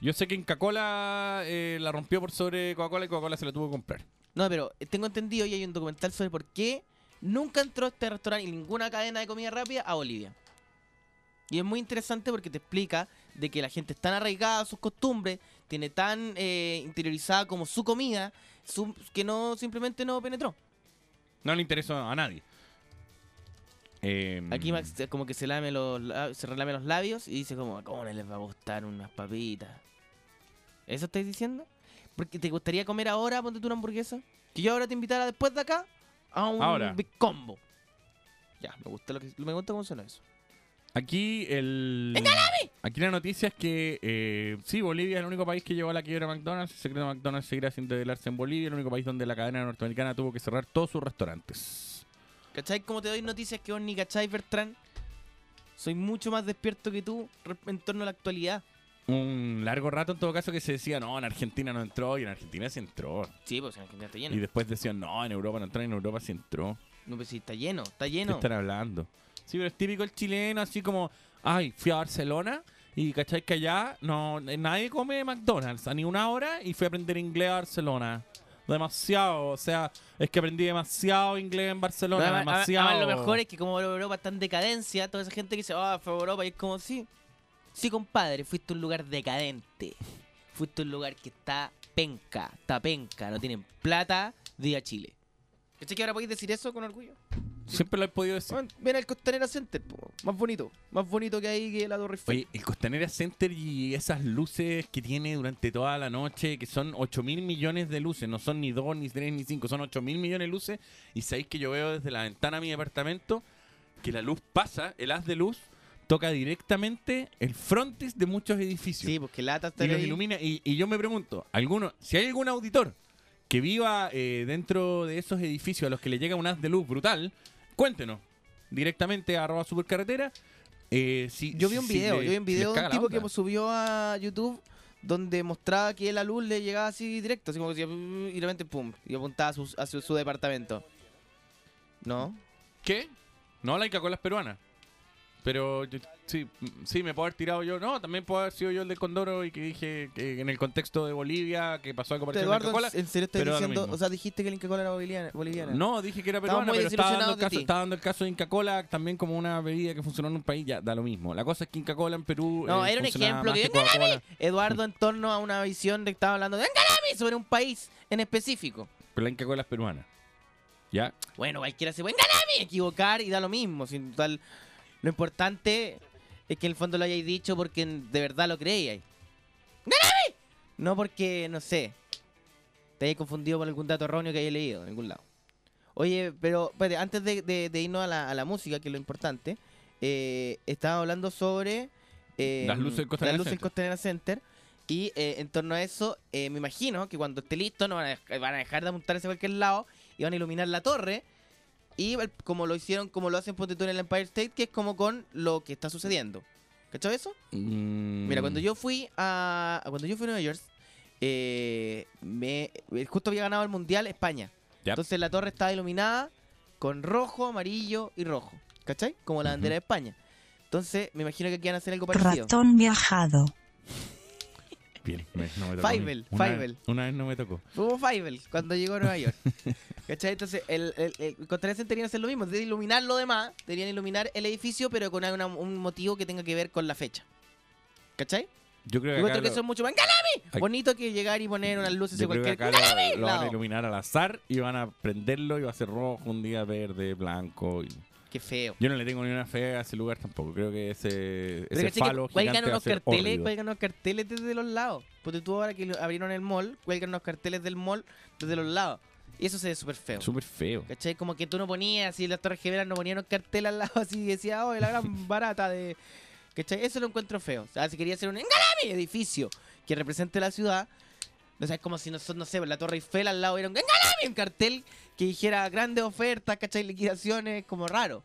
yo sé que en Coca-Cola eh, la rompió por sobre Coca-Cola y Coca-Cola se la tuvo que comprar. No, pero tengo entendido y hay un documental sobre por qué nunca entró este restaurante y ninguna cadena de comida rápida a Bolivia. Y es muy interesante porque te explica de que la gente es tan arraigada a sus costumbres, tiene tan eh, interiorizada como su comida, su- que no simplemente no penetró. No le interesó a nadie. Eh, Aquí Max como que se lame los se relame los labios y dice como, ¿cómo no les va a gustar unas papitas? ¿Eso estáis diciendo? Porque te gustaría comer ahora, ponte tú una hamburguesa. Que yo ahora te invitara después de acá a un Ahora. big combo. Ya, me gusta lo que me gusta cómo suena eso. Aquí el. Aquí la noticia es que eh, sí, Bolivia es el único país que llevó a la quiebra McDonald's. El secreto de McDonald's seguirá sin develarse en Bolivia, el único país donde la cadena norteamericana tuvo que cerrar todos sus restaurantes. ¿Cachai? Como te doy noticias que vos ni cachai, Bertrand. Soy mucho más despierto que tú en torno a la actualidad. Un largo rato en todo caso que se decía, no, en Argentina no entró y en Argentina sí entró. Sí, pues en Argentina está lleno. Y después decían, no, en Europa no entró y en Europa sí entró. No, pues sí, está lleno, está ¿Qué lleno. están hablando? Sí, pero es típico el chileno, así como, ay, fui a Barcelona y cachai que allá no, nadie come McDonald's a ni una hora y fui a aprender inglés a Barcelona. Demasiado, o sea, es que aprendí demasiado inglés en Barcelona, Además- además- demasiado. además lo mejor es que como Europa está en decadencia, toda esa gente que dice, ah, fue a Europa, y es como, sí, sí, compadre, fuiste a un lugar decadente. Fuiste a un lugar que está penca, está penca, no tienen plata, di a Chile. ¿Cachai que ahora podéis decir eso con orgullo? Siempre lo he podido decir. Bueno, ven al Costanera Center, po, más bonito, más bonito que ahí que la Torre Eiffel. Oye, el Costanera Center y esas luces que tiene durante toda la noche, que son 8 mil millones de luces, no son ni 2, ni 3, ni 5, son 8 mil millones de luces. Y sabéis que yo veo desde la ventana de mi departamento que la luz pasa, el haz de luz, toca directamente el frontis de muchos edificios. Sí, porque lata y estar los ahí. ilumina. Y, y yo me pregunto, alguno, si hay algún auditor que viva eh, dentro de esos edificios a los que le llega un haz de luz brutal, cuéntenos directamente a arroba supercarretera. Eh, si, Yo vi un si video, le- yo vi un si les video de caga un la tipo onda. que subió a YouTube donde mostraba que la luz le llegaba así directo, así como que decía, "Mm", y de repente pum, y apuntaba a su, a su, su departamento. ¿No? ¿Qué? No, la Coca-Cola es peruana. Pero yo- sí, mm, sí, me puedo haber tirado yo. No, también puedo haber sido yo el del Condoro y que dije que en el contexto de Bolivia, que pasó algo parecido Eduardo, Coca-Cola. ¿en serio estás diciendo? O sea, dijiste que la Inca Cola era boliviana. boliviana. No, dije que era peruana, pero estaba dando, el caso, estaba dando el caso de Inca Cola también como una bebida que funcionó en un país, ya da lo mismo. La cosa es que Inca Cola en Perú. No, eh, era un ejemplo que. Eduardo en torno a una visión de que estaba hablando de Engalami sobre un país en específico. Pero la Inca Cola es peruana. ¿Ya? Bueno, cualquiera se puede Engalami equivocar y da lo mismo. Sin tal, lo importante es que en el fondo lo hayáis dicho porque de verdad lo creíais. No porque, no sé, te hayáis confundido con algún dato erróneo que hayáis leído en algún lado. Oye, pero espérate, antes de, de- de irnos a la, a la música, que es lo importante, eh, estaba hablando sobre eh, Las luces del Costanera las luces Center. Costanera Center. Y eh, en torno a eso, eh, me imagino que cuando esté listo no van a, van a dejar de apuntar hacia cualquier lado y van a iluminar la torre. Y el- como lo hicieron, como lo hacen ponte en el Empire State, que es como con lo que está sucediendo. ¿Cachai eso? Mm, Mira, cuando yo fui a. Cuando yo fui a Nueva York, eh, me, eh, justo había ganado el Mundial España. Entonces la torre estaba iluminada con rojo, amarillo y rojo. ¿Cachai? Como la bandera de España. Entonces, me imagino que aquí van a hacer algo parecido. Ratón viajado. Bien, me- no me tocó. Fievel, Una vez-. Una vez no me tocó. Fue Fievel cuando llegó a Nueva York. <laughs> ¿Cachai? Entonces, el, el, el Costanera Center deberían hacer lo mismo. Deberían iluminar lo demás. Deberían iluminar el edificio, pero con una- un motivo que tenga que ver con la fecha. ¿Cachai? Yo creo que Yo creo que lo- eso es mucho más ¡Engalami! Ay. Bonito que llegar y poner unas luces de Yo creo que cualquier acá lo, lo van a iluminar al azar y van a prenderlo y va a ser rojo, un día verde, blanco. y- Qué feo. Yo no le tengo ni una fe a ese lugar tampoco. Creo que ese, ese ¿cachai que falo cuelgan gigante va a unos ser carteles, hórrido. cuelgan unos carteles desde los lados. Porque tú ahora que abrieron el mall, cuelgan unos carteles del mall desde los lados. Y eso se ve súper feo. Súper feo. ¿Cachai? Como que tú no ponías así las torres gemelas, no ponían un cartel al lado <laughs> así y decía, oh, la gran <laughs> barata de. ¿Cachai? Eso lo encuentro feo. O sea, si quería hacer un engalami edificio que represente la ciudad, o sea, es como si nosotros, no sé, la Torre Eiffel al lado era un un cartel que dijera grandes ofertas, ¿cachai? Liquidaciones, como raro.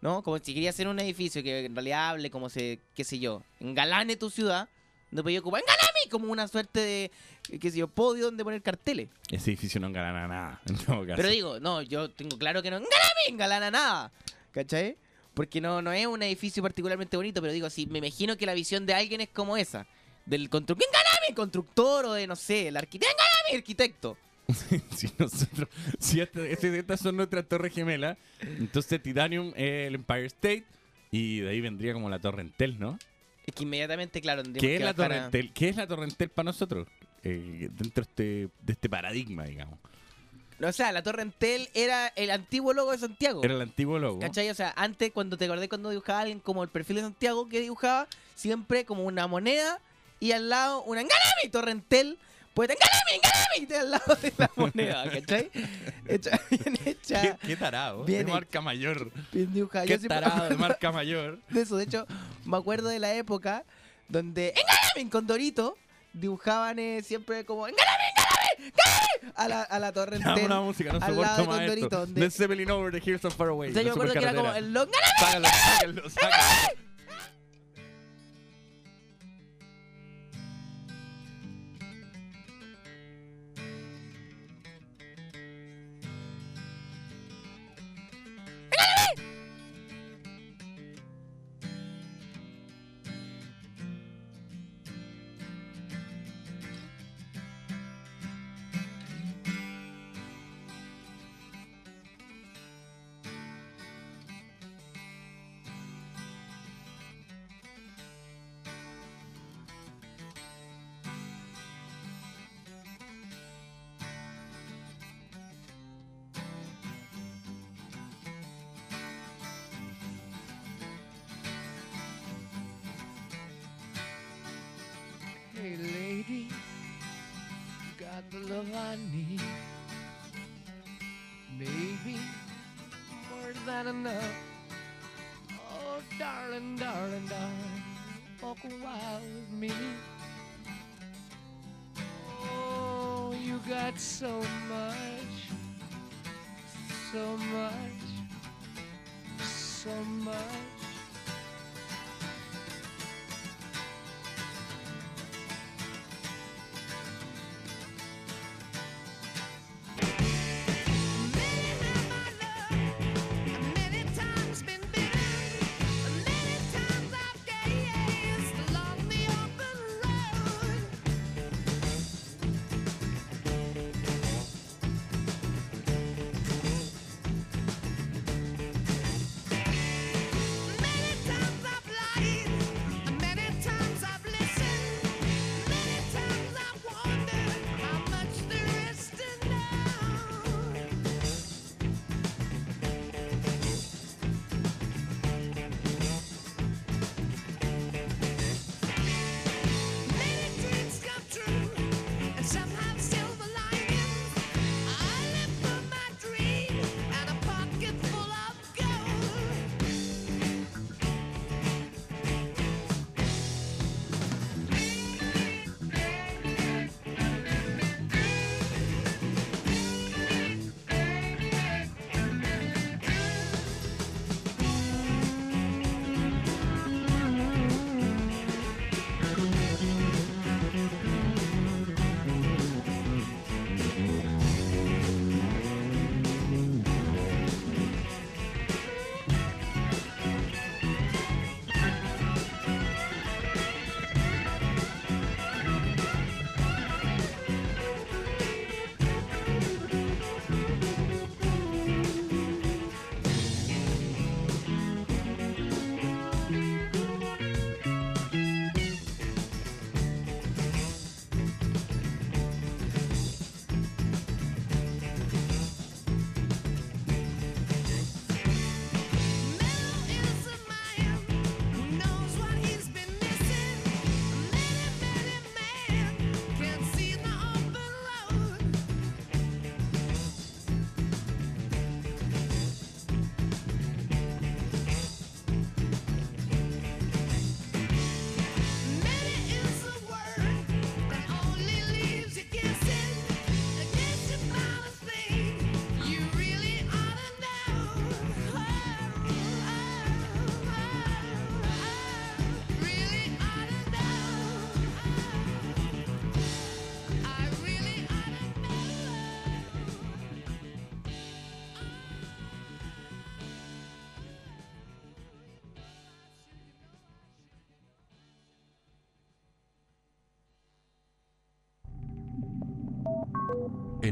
¿No? Como si quería hacer un edificio que en realidad hable como se, qué sé yo, engalane tu ciudad, donde podía ocupar engalami como una suerte de, qué sé yo, podio donde poner carteles. Ese edificio no engalana nada. <laughs> En todo caso. Pero digo, no, yo tengo claro que no engalame, engalana nada. ¿Cachai? Porque no, no es un edificio particularmente bonito, pero digo, si me imagino que la visión de alguien es como esa. Del constructor, engalame, constructor o de, no sé, el arquitecto, <laughs> arquitecto. si nosotros, si este- este- estas son nuestras torres gemelas, entonces Titanium es el Empire State y de ahí vendría como la Torre Entel, ¿no? Es que inmediatamente, claro, ¿Qué es que la Torre a- Entel? ¿Qué es la Torre Entel para nosotros? Eh, dentro de este, de este paradigma, digamos. O sea, la Torre Entel era el antiguo logo de Santiago. Era el antiguo logo. ¿Cachai? O sea, antes, cuando te acordé cuando dibujaba alguien como el perfil de Santiago, que dibujaba siempre como una moneda y al lado una engalami Torrentel, Después, ¡Engalami, engalami! te al lado de la moneda, ¿cachai? Hecha, <laughs> bien hecha. Qué, qué tarado. Bien de marca mayor. Bien dibujada. Qué tarado de marca mayor. de eso. De hecho, me acuerdo de la época donde ¡Engalami! con Dorito dibujaban eh, siempre como ¡Engalami, engalami! engalami", A la, a la torre entera, una música, no soporto más Condorito. esto. Donde, Led Zeppelin over the Hills of Far Away. o sea, yo me acuerdo que era como el lo- ¡Engalami! Sácalo, sácalo, sácalo.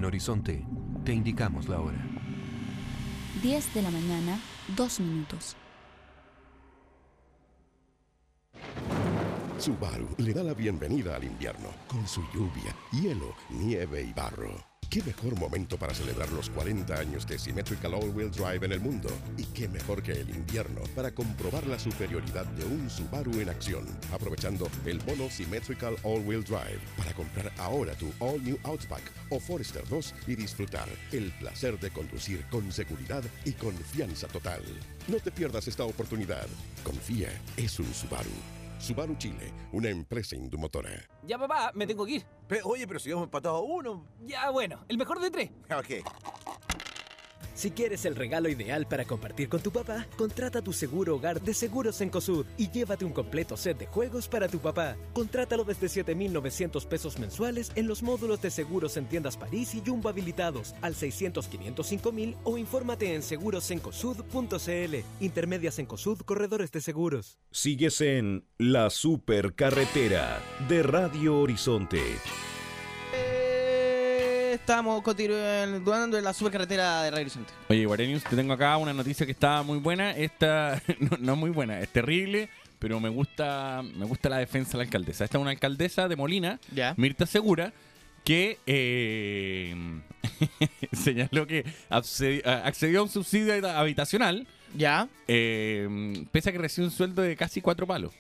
Horizonte, te indicamos la hora. 10 de la mañana, 2 minutos. Subaru le da la bienvenida al invierno con su lluvia, hielo, nieve y barro. ¿Qué mejor momento para celebrar los 40 años de Symmetrical All-Wheel Drive en el mundo? ¿Y qué mejor que el invierno para comprobar la superioridad de un Subaru en acción? Aprovechando el bono Symmetrical All-Wheel Drive para comprar ahora tu All New Outback o Forester 2 y disfrutar el placer de conducir con seguridad y confianza total. No te pierdas esta oportunidad. Confía, es un Subaru. Subaru Chile, una empresa indumotora. Ya, papá, me tengo que ir. oye, pero si hemos empatado a uno. Ya, bueno, el mejor de tres. Ok. Si quieres el regalo ideal para compartir con tu papá, contrata tu seguro hogar de Seguros Encosud y llévate un completo set de juegos para tu papá. Contrátalo desde 7,900 pesos mensuales en los módulos de seguros en tiendas París y Jumbo habilitados al 600 505 mil o infórmate en segurosencosud.cl. Intermedias Encosud, corredores de seguros. Sigues en La Supercarretera de Radio Horizonte. Eh, Estamos continuando en la supercarretera de Radio Horizonte. Oye, Guarenius, te tengo acá una noticia que está muy buena. Esta <laughs> no, no es muy buena, es terrible, pero me gusta me gusta la defensa de la alcaldesa. Esta es una alcaldesa de Molina, Ya. Mirta Segura, que eh, <laughs> señaló que accedió a un subsidio habita- habitacional. Ya. pese a que recibe un sueldo de casi cuatro palos.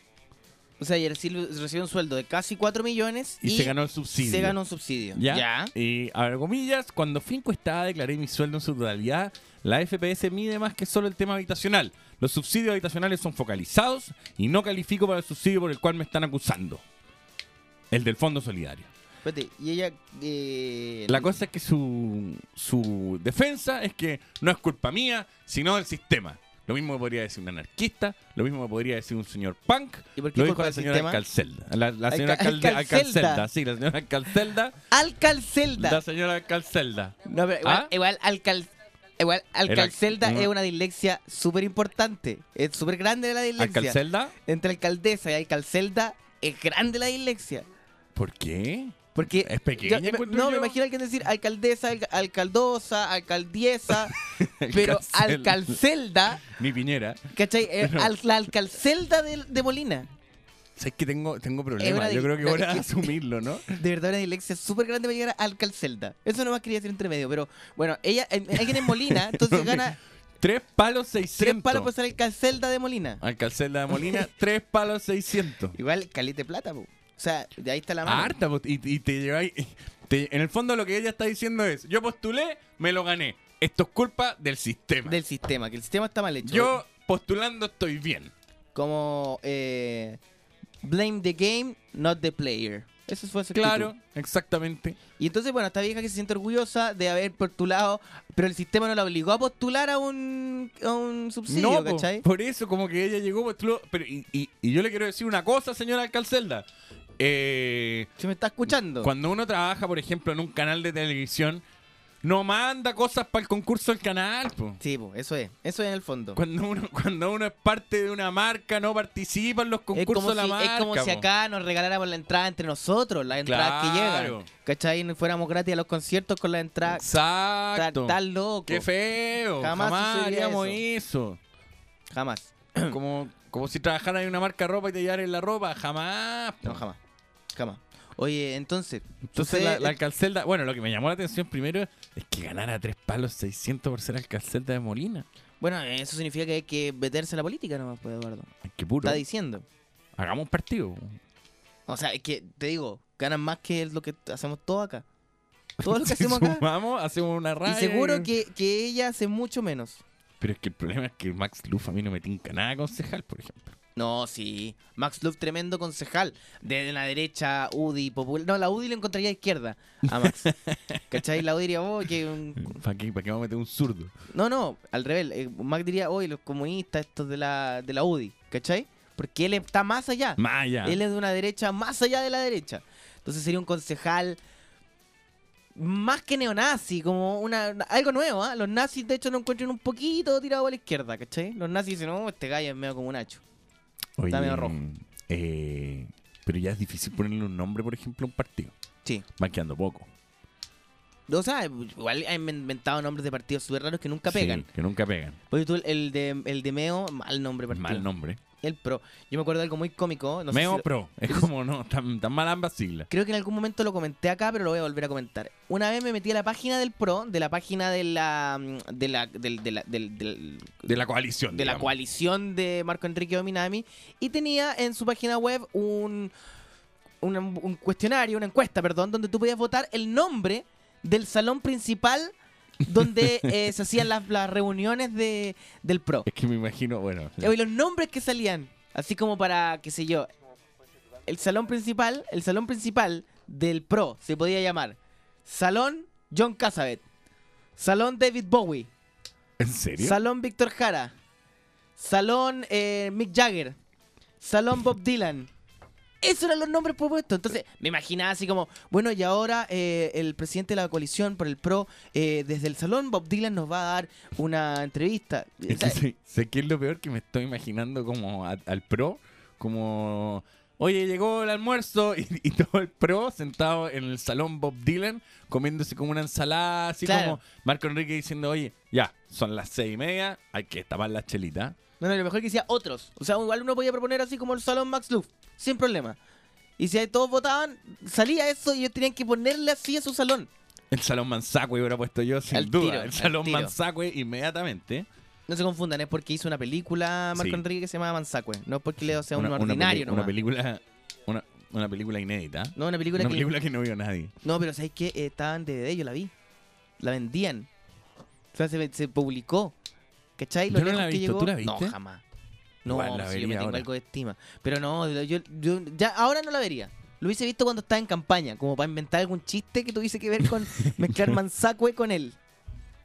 O sea, y recibe un sueldo de casi 4 millones Y, se ganó el subsidio. Se ganó un subsidio. ¿Ya? Y a ver, comillas, cuando fui encuestada declaré mi sueldo en su totalidad. La FPS mide más que solo el tema habitacional. Los subsidios habitacionales son focalizados y no califico para el subsidio por el cual me están acusando. El del Fondo Solidario. Espérate, y ella. eh, La cosa es que su, su defensa es que no es culpa mía, sino del sistema. Lo mismo me podría decir un anarquista, lo mismo me podría decir un señor punk, ¿Y por qué lo dijo la señora? Alcalcelda. La, la señora Alca- Alcalcelda. Alcalcelda, sí, la señora Alcalcelda. Alcalcelda. La señora Alcalcelda. No, pero igual, ¿Ah? igual, alcal, igual Alcalcelda Era- es una dislexia súper importante. Es súper grande la dislexia. ¿Alcalcelda? Entre alcaldesa y alcalcelda es grande la dislexia. ¿Por qué? Porque Es pequeña, yo- me- no, me imagino alguien decir alcaldesa, alca- alcaldosa, alcaldiesa, <laughs> pero Alcalcelda. Mi piñera. ¿cachai? Eh, Pero- al- la alcalcelda de, de Molina. Sé que tengo, tengo problemas. Yo creo que voy es <laughs> asumirlo, ¿no? De verdad, una dislexia súper grande para llegar a alcalcelda. Eso nomás quería decir entre medio, pero bueno, ella, en- alguien en Molina, <laughs> entonces gana Tres palos 600. tres palos por ser alcalcelda de Molina. Alcalcelda de Molina, tres palos 600. Igual, calite plata, po. O sea, de ahí está la mano. Harta, po, y, y te lleváis. en el fondo, lo que ella está diciendo es: Yo postulé, me lo gané. Esto es culpa del sistema. Del sistema, que el sistema está mal hecho. Yo postulando estoy bien. Como eh, blame the game, not the player. Eso fue su Claro, actitud. exactamente. Y entonces, bueno, esta vieja que se siente orgullosa de haber postulado, pero el sistema no la obligó a postular a un, a un subsidio, no, ¿cachai? por eso, como que ella llegó, postuló. Pero, y, y- y yo le quiero decir una cosa, señora Alcalcelda. Eh, ¿Se me está escuchando? Cuando uno trabaja, por ejemplo, en un canal de televisión, no manda cosas para el concurso del canal, po. Sí, po, eso es. Eso es en el fondo. Cuando uno, <laughs> cuando uno es parte de una marca, no participa en los concursos de la si, marca. es como si acá nos regaláramos la entrada entre nosotros, las entradas que Claro. llegan. ¿Cachai? Y fuéramos gratis a los conciertos con la entrada. Exacto. Está tan loco. Qué feo. Jamás haríamos eso. eso. Jamás. como, como si trabajara en una marca de ropa y te llevaran la ropa. Jamás. po. No, jamás. Jamás. Oye, entonces. Entonces la, la alcalcelda, bueno, lo que me llamó la atención primero es que ganara tres palos 600 por ser alcalcelda de Molina. Bueno, eso significa que hay que meterse en la política nomás, pues, Eduardo. Qué puro. Está diciendo. Hagamos un partido. O sea, es que, te digo, ganan más que lo que hacemos todo acá. Todo lo que <laughs> Si hacemos acá. sumamos, hacemos una Y raya. seguro que, que ella hace mucho menos. Pero es que el problema es que Max Luff a mí no me tinca nada concejal, por ejemplo. No, sí. Max Luff, tremendo concejal. De la derecha, UDI, popular. No, la UDI le encontraría a izquierda a Max. <laughs> ¿Cachai? La UDI diría, oh, que. un- ¿Para qué, ¿Para qué vamos a meter un zurdo? No, no, al revés. eh, Max diría, oye, los comunistas, estos de la, de la UDI. ¿Cachai? Porque él está más allá. Más allá. Él es de una derecha más allá de la derecha. Entonces sería un concejal más que neonazi, como una algo nuevo, ¿ah? Los nazis, de hecho, lo encuentran un poquito tirado a la izquierda, ¿cachai? Los nazis dicen, no, este gallo es medio como un hacho. Está medio rojo. eh, pero ya es difícil ponerle un nombre, por ejemplo, a un partido. Sí. Poco. O sea, igual han inventado nombres de partidos súper raros que nunca pegan. Sí, que nunca pegan. Oye, tú, el de, el de Meo, mal nombre partido. Mal nombre. El Pro. Yo me acuerdo de algo muy cómico. No sé Meo lo- Pro. Es como, no, tan, tan mal ambas siglas. Creo que en algún momento lo comenté acá, pero lo voy a volver a comentar. Una vez me metí a la página del Pro, de la página de la. mm, de la. de la- De la coalición. de la coalición de Marco Enrique Dominami y tenía en su página web un, un cuestionario, una encuesta, perdón, donde tú podías votar el nombre del salón principal donde <laughs> eh, se hacían las, las reuniones de, del PRO. Es que me imagino, bueno. Y los nombres que salían, así como para, qué sé yo, el salón principal, el salón principal del PRO se podía llamar Salón John Casabet, Salón David Bowie, ¿En serio? Salón Víctor Jara. Salón eh, Mick Jagger. Salón Bob Dylan. Esos eran los nombres propuestos. Entonces, me imaginaba así como, bueno, y ahora eh, el presidente de la coalición por el PRO, eh, desde el salón Bob Dylan nos va a dar una entrevista. Es que sé, sé que es lo peor que me estoy imaginando como a- al pro, como, oye, llegó el almuerzo <laughs> y, y todo el pro sentado en el salón Bob Dylan comiéndose como una ensalada, así Claro. como Marco Enrique diciendo, oye, ya, son las seis y media, hay que tapar la chelita. No, no, lo mejor que decía otros. O sea, igual uno podía proponer así como el Salón Max Luff, sin problema. Y si ahí todos votaban, salía eso y ellos tenían que ponerle así a su salón. El salón Manzacue hubiera puesto yo, sin Al duda. tiro, el al salón tiro. Manzacue inmediatamente. No se confundan, es porque hizo una película Marco Sí. Enrique que se llama Manzacue. No es porque Leo sea un Una- una ordinario, nomás. una película una, una película inédita. No, una película Una que- película que no vio nadie. No, pero ¿sabes qué? Eh, estaba en DVD, yo la vi. La vendían. O sea, se, se publicó. ¿Cachai? Lo Yo no lejos la he que visto, llegó- ¿tú la viste? No, jamás. No, Igual la si yo me tengo ahora. algo de estima. Pero no, yo, yo- ya ahora no la vería. Lo hubiese visto cuando estaba en campaña, como para inventar algún chiste que tuviese que ver con <laughs> mezclar Manzacue con él.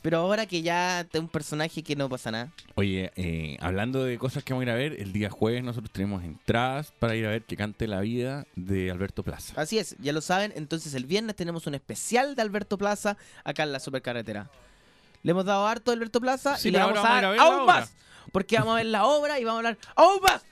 Pero ahora que ya es un personaje que no pasa nada. Oye, eh, hablando de cosas que vamos a ir a ver, el día jueves nosotros tenemos entradas para ir a ver que cante la vida de Alberto Plaza. Así es, ya lo saben. Entonces el viernes tenemos un especial de Alberto Plaza acá en la supercarretera. Le hemos dado harto a Alberto Plaza Sí, y le vamos a dar vamos a aún más. Porque vamos a ver la obra y vamos a hablar aún más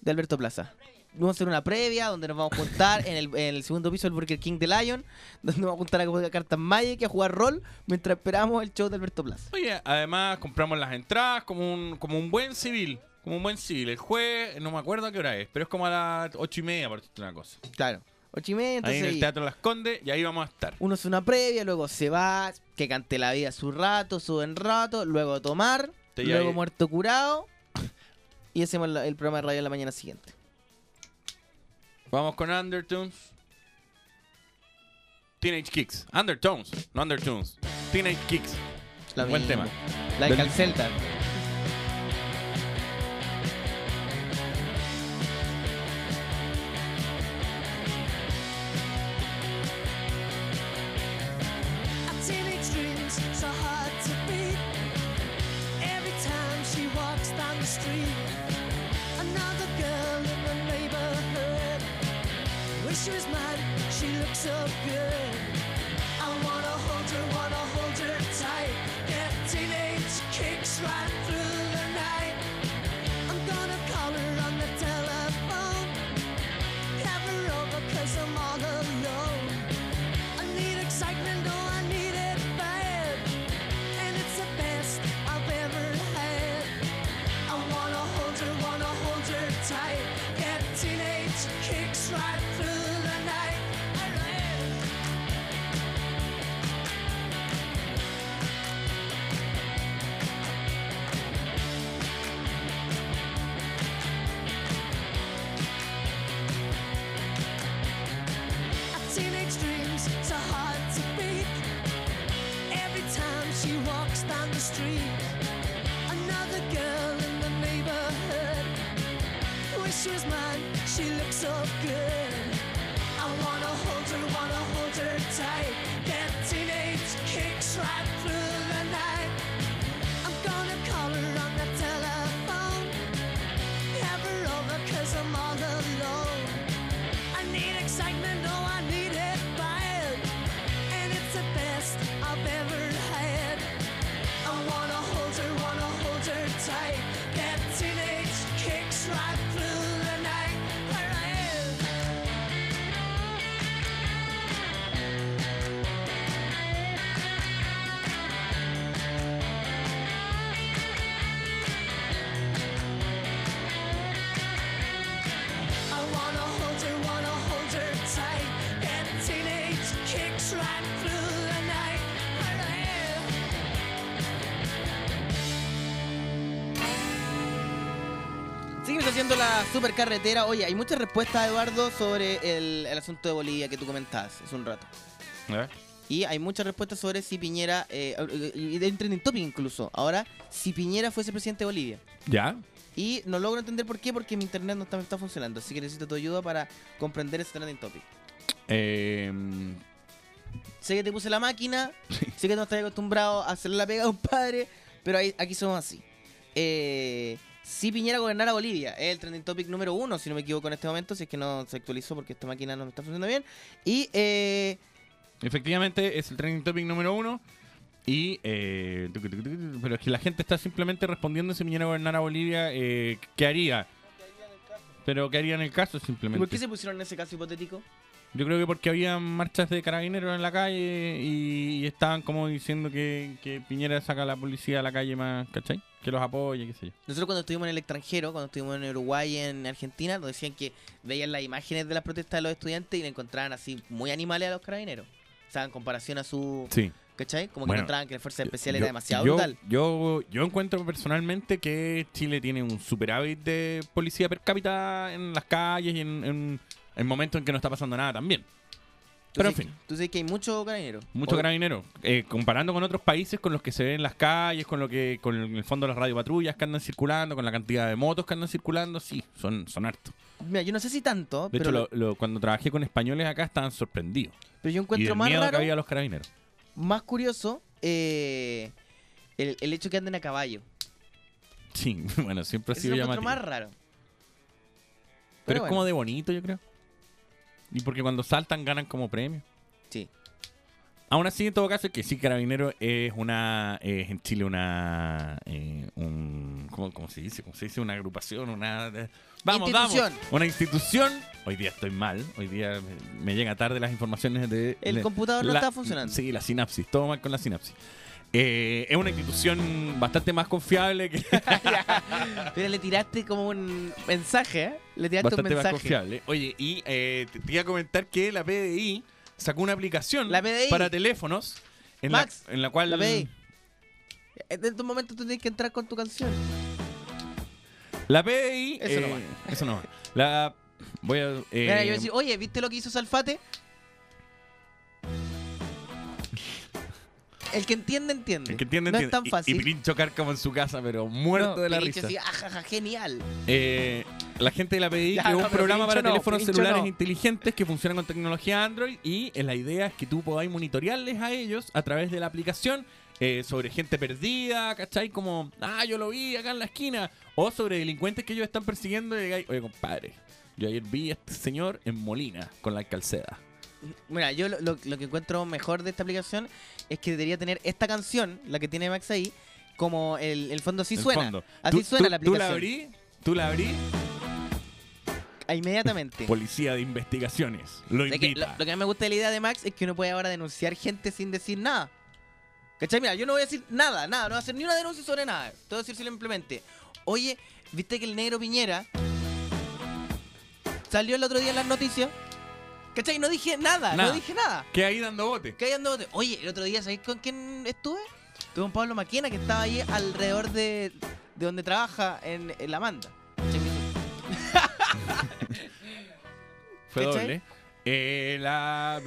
de Alberto Plaza. Vamos a hacer una previa donde nos vamos a juntar en el, en el segundo piso del Burger King de Lion, donde vamos a juntar a jugar cartas Magic y a jugar rol mientras esperamos el show de Alberto Plaza. Oye, además compramos las entradas como un, como un buen civil. Como un buen civil. El jueves, no me acuerdo a qué hora es, pero es como a las ocho y media, por decirte una cosa. Claro. Ocho y media, Ahí entonces en el Teatro Las Condes y ahí vamos a estar. uno hace una previa, luego se va, que cante la vida su rato, su buen rato, luego tomar, Te luego muerto curado y hacemos la- el programa de radio la mañana siguiente. Vamos con Undertones. Teenage Kicks. Undertones, no Undertones. Teenage Kicks. La buen misma. tema. Like Del- al disappear street, another girl in the neighborhood. Wish she was mine, she looks so good. I wanna hold her, wanna hold her tight. Get teenage kicks right through Haciendo la supercarretera. Oye, hay muchas respuestas, Eduardo, sobre el, asunto de Bolivia que tú comentabas hace un rato. Y hay muchas respuestas sobre si Piñera, eh, y de un trending topic incluso, ahora, si Piñera fuese presidente de Bolivia. ¿Ya? Y no logro entender por qué, porque mi internet no está, está funcionando. Así que necesito tu ayuda para comprender ese trending topic. Eh, Sé que te puse la máquina, sé que no estás acostumbrado a hacer la pega <laughs> a un padre, pero ahí- aquí somos así. Eh, si Piñera gobernara Bolivia, es el trending topic número uno, si no me equivoco en este momento, si es que no se actualizó porque esta máquina no me está funcionando bien. Y eh, efectivamente es el trending topic número uno. Y, eh, pero es que la gente está simplemente respondiendo si Piñera gobernara Bolivia, eh, ¿qué haría? Pero ¿qué haría en el caso ¿y simplemente? ¿por qué se pusieron en ese caso hipotético? Yo creo que porque había marchas de carabineros en la calle y, y estaban como diciendo que, que Piñera saca a la policía a la calle más, ¿cachai? Que los apoye, qué sé yo. Nosotros cuando estuvimos en el extranjero, cuando estuvimos en Uruguay y en Argentina, nos decían que veían las imágenes de las protestas de los estudiantes y le encontraban así muy animales a los carabineros. O sea, en comparación a su... Sí. ¿Cachai? Como que Bueno, encontraban que la fuerza especial Yo- era demasiado yo, brutal. Yo, yo encuentro personalmente que Chile tiene un superávit de policía per cápita en las calles y en, en, en momentos en que no está pasando nada también. Pero en fin, Tú sabes que hay mucho carabinero. mucho O- carabinero. Eh, comparando con otros países con los que se ven en las calles, con lo que con el fondo las radiopatrullas que andan circulando, con la cantidad de motos que andan circulando, sí, son, son hartos. Mira, yo no sé si tanto, De pero, hecho, lo- lo- cuando trabajé con españoles acá estaban sorprendidos. pero yo Y encuentro del más miedo que raro, había a los carabineros. más curioso, eh, el, el hecho que anden a caballo. Sí, <laughs> bueno, siempre ha sido llamativo. más raro. Pero, Pero es bueno. como de bonito, yo creo. Y porque cuando saltan ganan como premio. Sí. Aún así, en todo caso, es que sí, Carabinero es una. Es en Chile una. eh, un, ¿cómo, cómo se dice? ¿Cómo se dice? Una agrupación, una. eh, Vamos, Institución. vamos. Una institución. Hoy día estoy mal. Hoy día me, me llega tarde las informaciones de. El de- computador no está funcionando. Sí, la sinapsis. Todo mal con la sinapsis. Eh, es una institución bastante más confiable que. <laughs> Pero le tiraste como un mensaje, ¿eh? Le tiraste bastante un más mensaje. confiable. Oye, y eh, te, te iba a comentar que la PDI sacó una aplicación La PDI. para teléfonos en, Max, la, en la cual... la PDI. En estos momentos tú tienes que entrar con tu canción. La PDI... Eso no eh, va. Eso no va. La... Voy a... Mira, yo decir, oye, ¿viste lo que hizo Salfate? El que entiende, entiende. el que entiende, no entiende. es tan Y- fácil. Y, Pirincho Cárcamo en su casa, pero muerto No, de la Pirincho risa. ajaja, genial. Eh, la gente de la PDI <laughs> creó no, un programa para Pirincho teléfonos Pirincho celulares inteligentes que funcionan con tecnología Android y eh, la idea es que tú podáis monitorearles a ellos a través de la aplicación eh, sobre gente perdida, ¿cachai? Como, ah, yo lo vi acá en la esquina. O sobre delincuentes que ellos están persiguiendo y digáis, oye, compadre, yo ayer vi a este señor en Molina con la alcalceda. Mira, yo lo, lo- lo que encuentro mejor de esta aplicación es que debería tener esta canción, la que tiene Max ahí, como el, el fondo así En suena. fondo. Así Tú- suena tú- la Tú aplicación. la abrí, tú la abrí, Inmediatamente. <laughs> policía de investigaciones, lo invita. lo, lo que más me gusta de la idea de Max es que uno puede ahora denunciar gente sin decir nada. ¿Cachai? Mira, yo no voy a decir nada, nada, no voy a hacer ni una denuncia sobre nada. Te voy a decir simplemente, oye, ¿viste que el negro Piñera salió el otro día en las noticias? ¿Cachai? No dije nada, Nada. no dije nada. Que ahí dando bote. ¿Qué hay dando bote? Oye, el otro día, ¿sabéis con quién estuve? Estuve con Pablo Maquena, que estaba ahí alrededor de, de donde trabaja en, en la Manda. <laughs> Fue ¿Cachai? doble. Eh, la,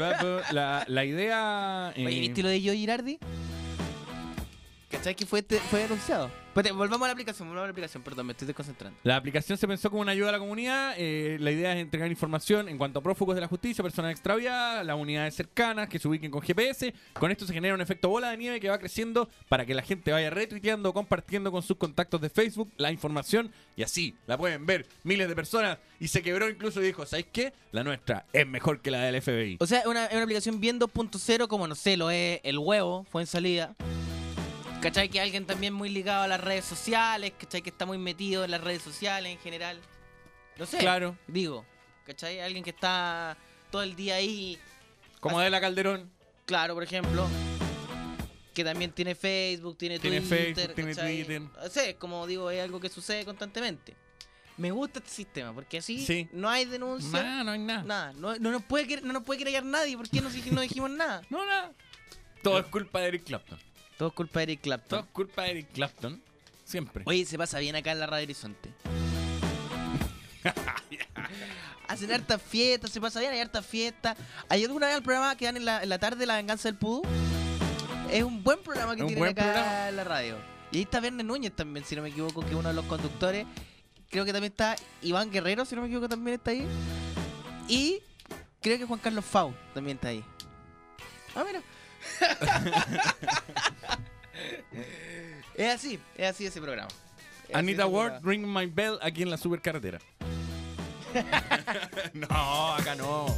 la, la idea. eh, Oye, ¿viste lo de Joe Girardi? ¿Cachai que fue, fue denunciado? Espérate, volvamos a la aplicación, volvamos a la aplicación, perdón, me estoy desconcentrando. La aplicación se pensó como una ayuda a la comunidad. eh, la idea es entregar información en cuanto a prófugos de la justicia, personas extraviadas, las unidades cercanas que se ubiquen con GPS. Con esto se genera un efecto bola de nieve que va creciendo para que la gente vaya retuiteando, compartiendo con sus contactos de Facebook la información y así la pueden ver miles de personas. Y se quebró incluso y dijo: ¿Sabéis qué? La nuestra es mejor que la del FBI. O sea, es una, es una aplicación bien 2.0, como no sé, lo es el huevo, fue en salida. ¿Cachai? Que alguien también muy ligado a las redes sociales, ¿cachai? Que está muy metido en las redes sociales en general. No sé. Claro. Digo, ¿cachai? Alguien que está todo el día ahí. Como de la Calderón. Claro, por ejemplo. Que también tiene Facebook, tiene, Tiene Twitter. Facebook, tiene. Twitter. O sea, como digo, es algo que sucede constantemente. Me gusta este sistema, porque así Sí. no hay denuncia. Nah, no hay nada. Nada. No, no, nos puede, no nos puede querer nadie. ¿Por qué no, no dijimos nada? <laughs> No, nada. Todo es culpa de Eric Clapton. Todo es culpa de Eric Todo Clapton. es culpa de Eric Clapton. Siempre. Oye, se pasa bien acá en la Radio Horizonte. <laughs> <laughs> Hacen hartas fiestas, se pasa bien, hay hartas fiestas. ¿Hay alguna vez el programa que dan en la, en la tarde, La Venganza del Pudú? Es un buen programa que tienen acá programa. en la radio. Y ahí está Verne Núñez también, si no me equivoco, que es uno de los conductores. Creo que también está Iván Guerrero, si no me equivoco, también está ahí. Y creo que Juan Carlos Fau también está ahí. Ah, mira. <laughs> es así, es así ese programa. Es Anita ese Ward, programa. Ring My Bell aquí en la supercarretera. <laughs> no, acá no.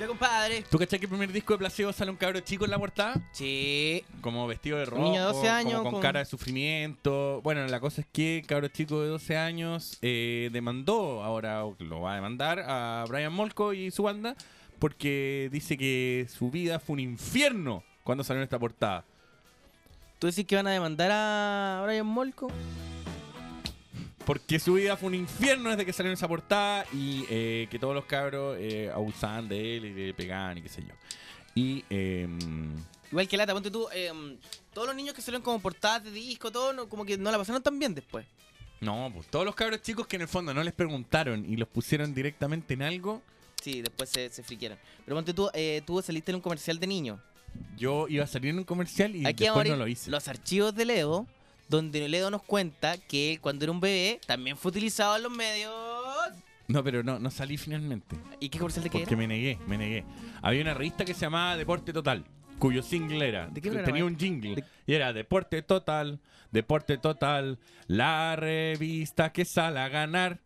Ya, compadre. ¿Tú cachai que el primer disco de Placebo sale un cabro chico en la portada? Sí. Como vestido de Un rojo, niño de 12 como años, con, con- cara de sufrimiento. Bueno, la cosa es que el cabro chico de 12 años eh, demandó, ahora o lo va a demandar a Brian Molko y su banda porque dice que su vida fue un infierno cuando salió en esta portada. ¿Tú decís que van a demandar a Brian Molko? Porque su vida fue un infierno desde que salió en esa portada y eh, que todos los cabros eh, abusaban de él y le pegaban y qué sé yo. Y em, Igual que lata, ponte tú, eh, todos los niños que salieron como portadas de disco, todo, no- como que no la pasaron tan bien después. no, pues todos los cabros chicos que en el fondo no les preguntaron y los pusieron directamente en algo, Sí, después se, se friquieron. Pero ponte tú, eh, tú saliste en un comercial de niños. yo iba a salir en un comercial y Aquí después no lo hice. los archivos de Ledo, donde Ledo nos cuenta que él, cuando era un bebé también fue utilizado en los medios. No, pero no, no salí finalmente. ¿Y qué comercial de qué Porque era? me negué, me negué. Había una revista que se llamaba Deporte Total, cuyo single era. ¿De qué tenía un jingle. Y era Deporte Total, Deporte Total, la revista que sale a ganar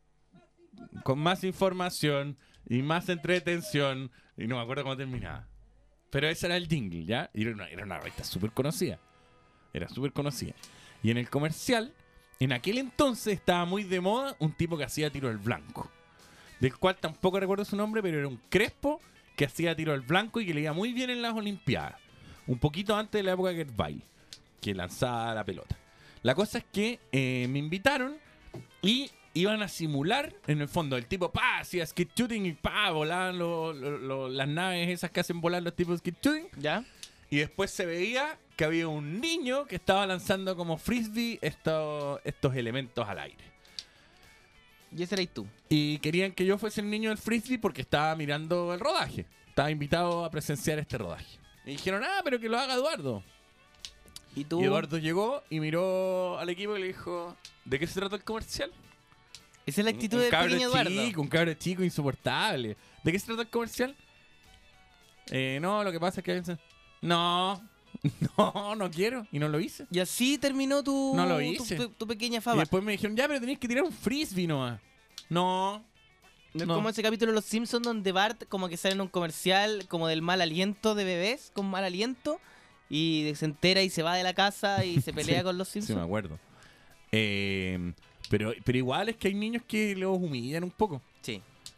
con más información y más entretención. Y no me acuerdo cómo terminaba. Pero ese era el jingle, ¿ya? Y era una, era una revista súper conocida. Era súper conocida. Y en el comercial, en aquel entonces estaba muy de moda un tipo que hacía tiro al blanco. Del cual tampoco recuerdo su nombre, pero era un crespo que hacía tiro al blanco y que le iba muy bien en las Olimpiadas. Un poquito antes de la época de Get Bail, que lanzaba la pelota. La cosa es que eh, me invitaron y iban a simular, en el fondo, el tipo, pa, hacía skid shooting y pa, volaban lo- lo- lo- las naves esas que hacen volar los tipos de skid shooting. ¿Ya? Y después se veía que había un niño que estaba lanzando como frisbee estos, estos elementos al aire. Y ese eres tú. Y querían que yo fuese el niño del frisbee porque estaba mirando el rodaje. Estaba invitado a presenciar este rodaje. Y dijeron, ah, pero que lo haga Eduardo. ¿Y tú? Y Eduardo llegó y miró al equipo y le dijo, ¿de qué se trata el comercial? Esa es la actitud cabro pequeño Eduardo. chico, un cabro chico insoportable. ¿De qué se trata el comercial? Eh, no, lo que pasa es que... No, <laughs> no, no quiero. Y no lo hice. Y así terminó tu, No lo tu- hice. tu, tu pequeña Y fama. después me dijeron, ya, pero tenés que tirar un frisbee nomás. No. No es no. como ese capítulo de Los Simpsons donde Bart como que sale en un comercial como del mal aliento de bebés con mal aliento y se entera y se va de la casa y se <laughs> pelea Sí, con los Sí, Simpsons. me acuerdo. Eh, pero, pero igual es que hay niños que los humillan un poco.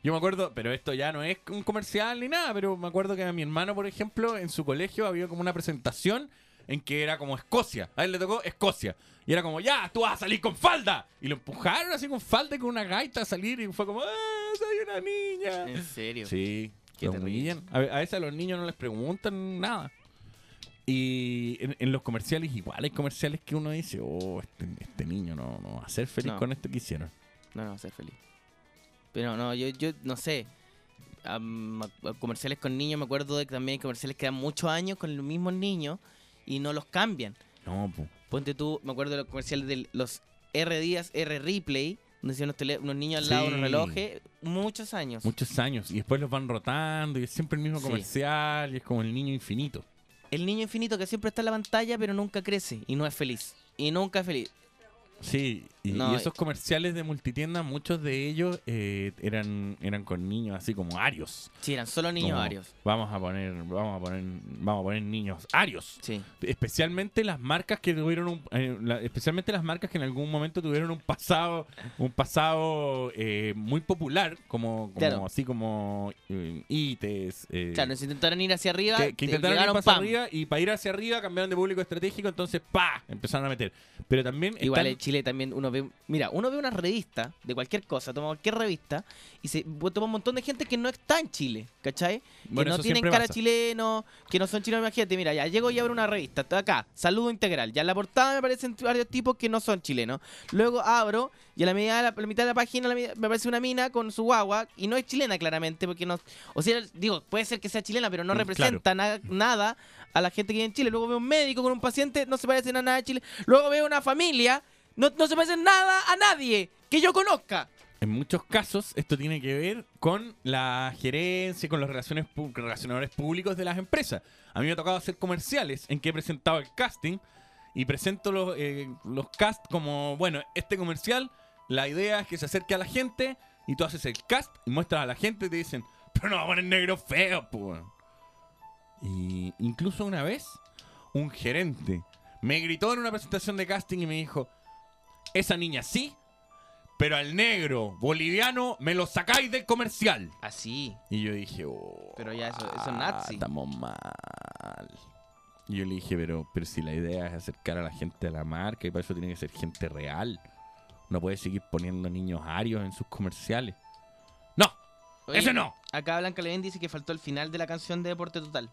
Yo me acuerdo, pero esto ya no es un comercial ni nada, pero me acuerdo que a mi hermano, por ejemplo, en su colegio había como una presentación en que era como Escocia. A él le tocó Escocia. Y era como, ya, tú vas a salir con falda. Y lo empujaron así con falda y con una gaita a salir y fue como, ¡ah, soy una niña! ¿En serio? Sí, Qué humillan. A, a veces a los niños no les preguntan nada. Y en, en los comerciales igual hay comerciales que uno dice, oh, este, este niño no, no va a ser feliz No. con esto que hicieron. No, no, va a ser feliz. Pero no, yo, yo no sé. Am, a- a comerciales con niños, me acuerdo de que también hay comerciales que dan muchos años con los mismos niños y no los cambian. No, po. Ponte tú, me acuerdo de los comerciales de los R días, R replay, donde decían unos, unos niños al lado de unos Sí. relojes, muchos años. Muchos años. Y después los van rotando y es siempre el mismo Sí. comercial y es como el niño infinito. El niño infinito que siempre está en la pantalla, pero nunca crece y no es feliz. Y nunca es feliz. Sí, y, No, y esos comerciales de multitienda, muchos de ellos eh, eran, eran con niños así como arios. Sí, eran solo niños Como, arios. Vamos a poner, vamos a poner, vamos a poner niños arios. Sí. Especialmente las marcas que tuvieron un, eh, la- especialmente las marcas que en algún momento tuvieron un pasado, un pasado eh, muy popular, como, como Claro. así como eh, ITES. eh, Claro, se intentaron ir hacia arriba. que, que te- intentaron ir hacia arriba y para ir hacia arriba cambiaron de público estratégico, entonces ¡pa! empezaron a meter. Pero también Igual están- Chile también uno ve, mira, uno ve una revista de cualquier cosa, toma cualquier revista y se toma un montón de gente que no está en Chile, ¿cachai? Bueno, que no tienen cara pasa. chileno, que no son chilenos, imagínate, mira, ya llego y abro una revista, está acá, saludo integral, ya en la portada me aparecen varios tipos que no son chilenos. Luego abro y a la, mitad de la, a la mitad de la página me aparece una mina con su guagua y no es chilena claramente, porque no, o sea, digo, puede ser que sea chilena, pero no Mm, representa na- nada a la gente que vive en Chile. Luego veo un médico con un paciente, no se parecen a nada de Chile. Luego veo una familia, no, no se parecen nada a nadie que yo conozca. En muchos casos esto tiene que ver con la gerencia, con los relaciones relacionadores públicos de las empresas. A mí me ha tocado hacer comerciales en que he presentado el casting y presento los, eh, los cast como, bueno, este comercial, la idea es que se acerque a la gente y tú haces el cast y muestras a la gente y te dicen, pero no poner negro feo, pues. Y incluso una vez, un gerente me gritó en una presentación de casting y me dijo, esa niña sí, pero al negro boliviano me lo sacáis del comercial. Así. Y yo dije, oh, Pero ya eso, eso es ah, nazi. estamos mal. Y yo le dije, pero, pero si la idea es acercar a la gente a la marca y para eso tiene que ser gente real. No puede seguir poniendo niños arios en sus comerciales. ¡No! Oye, ¡Ese no! Acá Blanca Levén dice que faltó el final de la canción de Deporte Total.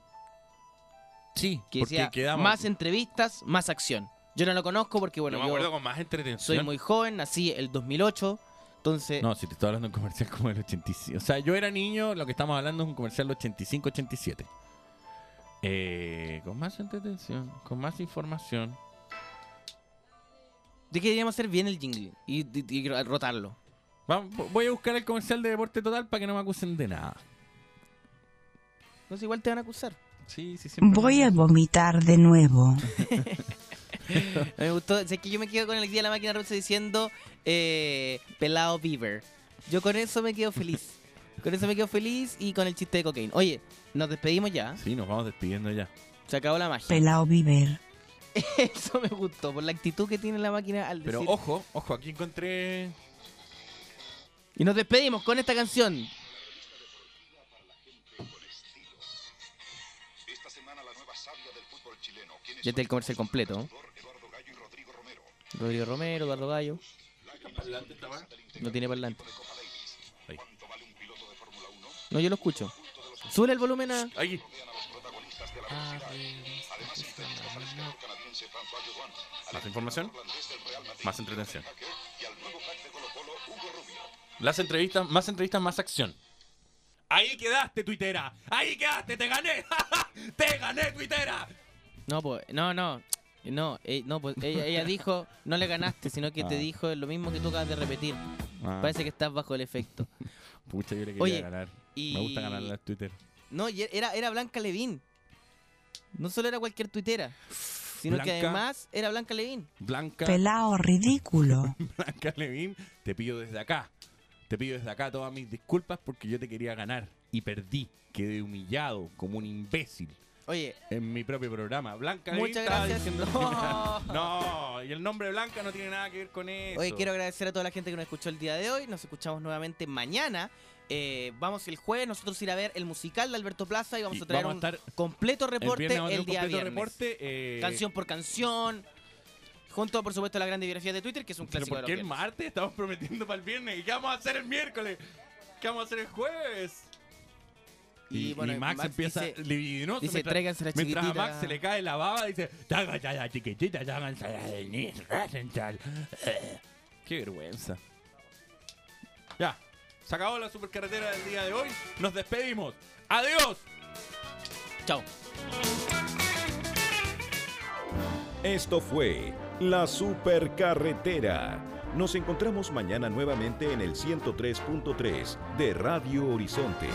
Sí, Que porque decía, quedamos... más entrevistas, más acción. Yo no lo conozco porque, bueno, yo me yo acuerdo con más entretención. soy muy joven, nací el 2008, entonces... No, si te estoy hablando de un comercial como el 85. O sea, yo era niño, lo que estamos hablando es un comercial del 85-87. Eh, con más entretención, con más información. De que deberíamos hacer bien el jingle y, y- y rotarlo. Vamos, voy a buscar el comercial de Deporte Total para que no me acusen de nada. No sé, igual te van a acusar. Sí, sí, Voy a vomitar de nuevo. <laughs> <laughs> me gustó, sé que yo me quedo con el día de la máquina rusa diciendo eh, pelado beaver. Yo con eso me quedo feliz. <laughs> Con eso me quedo feliz y con el chiste de cocaine. Oye, nos despedimos ya. Sí, nos vamos despidiendo ya. Se acabó la magia. Pelao Viver. <laughs> Eso me gustó, por la actitud que tiene la máquina al Pero decir. ojo, ojo, aquí encontré. Y nos despedimos con esta canción. Ya está el comercial completo. ¿no? Rodrigo Romero, Eduardo Gallo. No tiene parlante. Ahí. No, yo lo escucho. Sube el volumen a. Ahí. Más información, más entretención. Las entrevistas, más entrevistas, más acción. Ahí quedaste, tuitera. Ahí quedaste, te gané. <laughs> te gané, tuitera. No, pues, no, no. No, eh, no pues, ella, ella dijo, no le ganaste, sino que te Ah. dijo lo mismo que tú acabas de repetir. Ah. Parece que estás bajo el efecto. <laughs> Pucha, yo le quería Oye, ganar. y- Me gusta ganar las Twitter. No, y era, era Blanca Levín. No solo era cualquier tuitera, sino que además era Blanca Levín. Blanca. Pelao ridículo. <laughs> Blanca Levín, te pido desde acá. Te pido desde acá todas mis disculpas porque yo te quería ganar y perdí. Quedé humillado como un imbécil. Oye, En mi propio programa. Blanca Muchas gracias. diciendo- No. <laughs> no, y el nombre Blanca no tiene nada que ver con eso. Oye, quiero agradecer a toda la gente que nos escuchó el día de hoy. Nos escuchamos nuevamente mañana. Eh, vamos el jueves nosotros ir a ver el musical de Alberto Plaza y vamos Y a traer vamos a un completo reporte el, un día completo viernes. reporte, eh, Canción por canción. Junto, por supuesto, a la gran biografía de Twitter, que es un Pero clásico ¿por de qué los el viernes. martes estamos prometiendo para el viernes? ¿Y qué vamos a hacer el miércoles? ¿Qué vamos a hacer el jueves? Y, Y, bueno, y Max, Max empieza dice- libidinoso. dice, mientras- "Tráiganse la Mientras a chiquitita". Max se le cae la baba, dice: "Tráiganse la chiquitita, tráiganse la Denise Rosenthal". Eh, Qué vergüenza. Ya, se acabó la supercarretera del día de hoy. Nos despedimos. ¡Adiós! Chao. Esto fue La Supercarretera. Nos encontramos mañana nuevamente en el 103.3 de Radio Horizonte.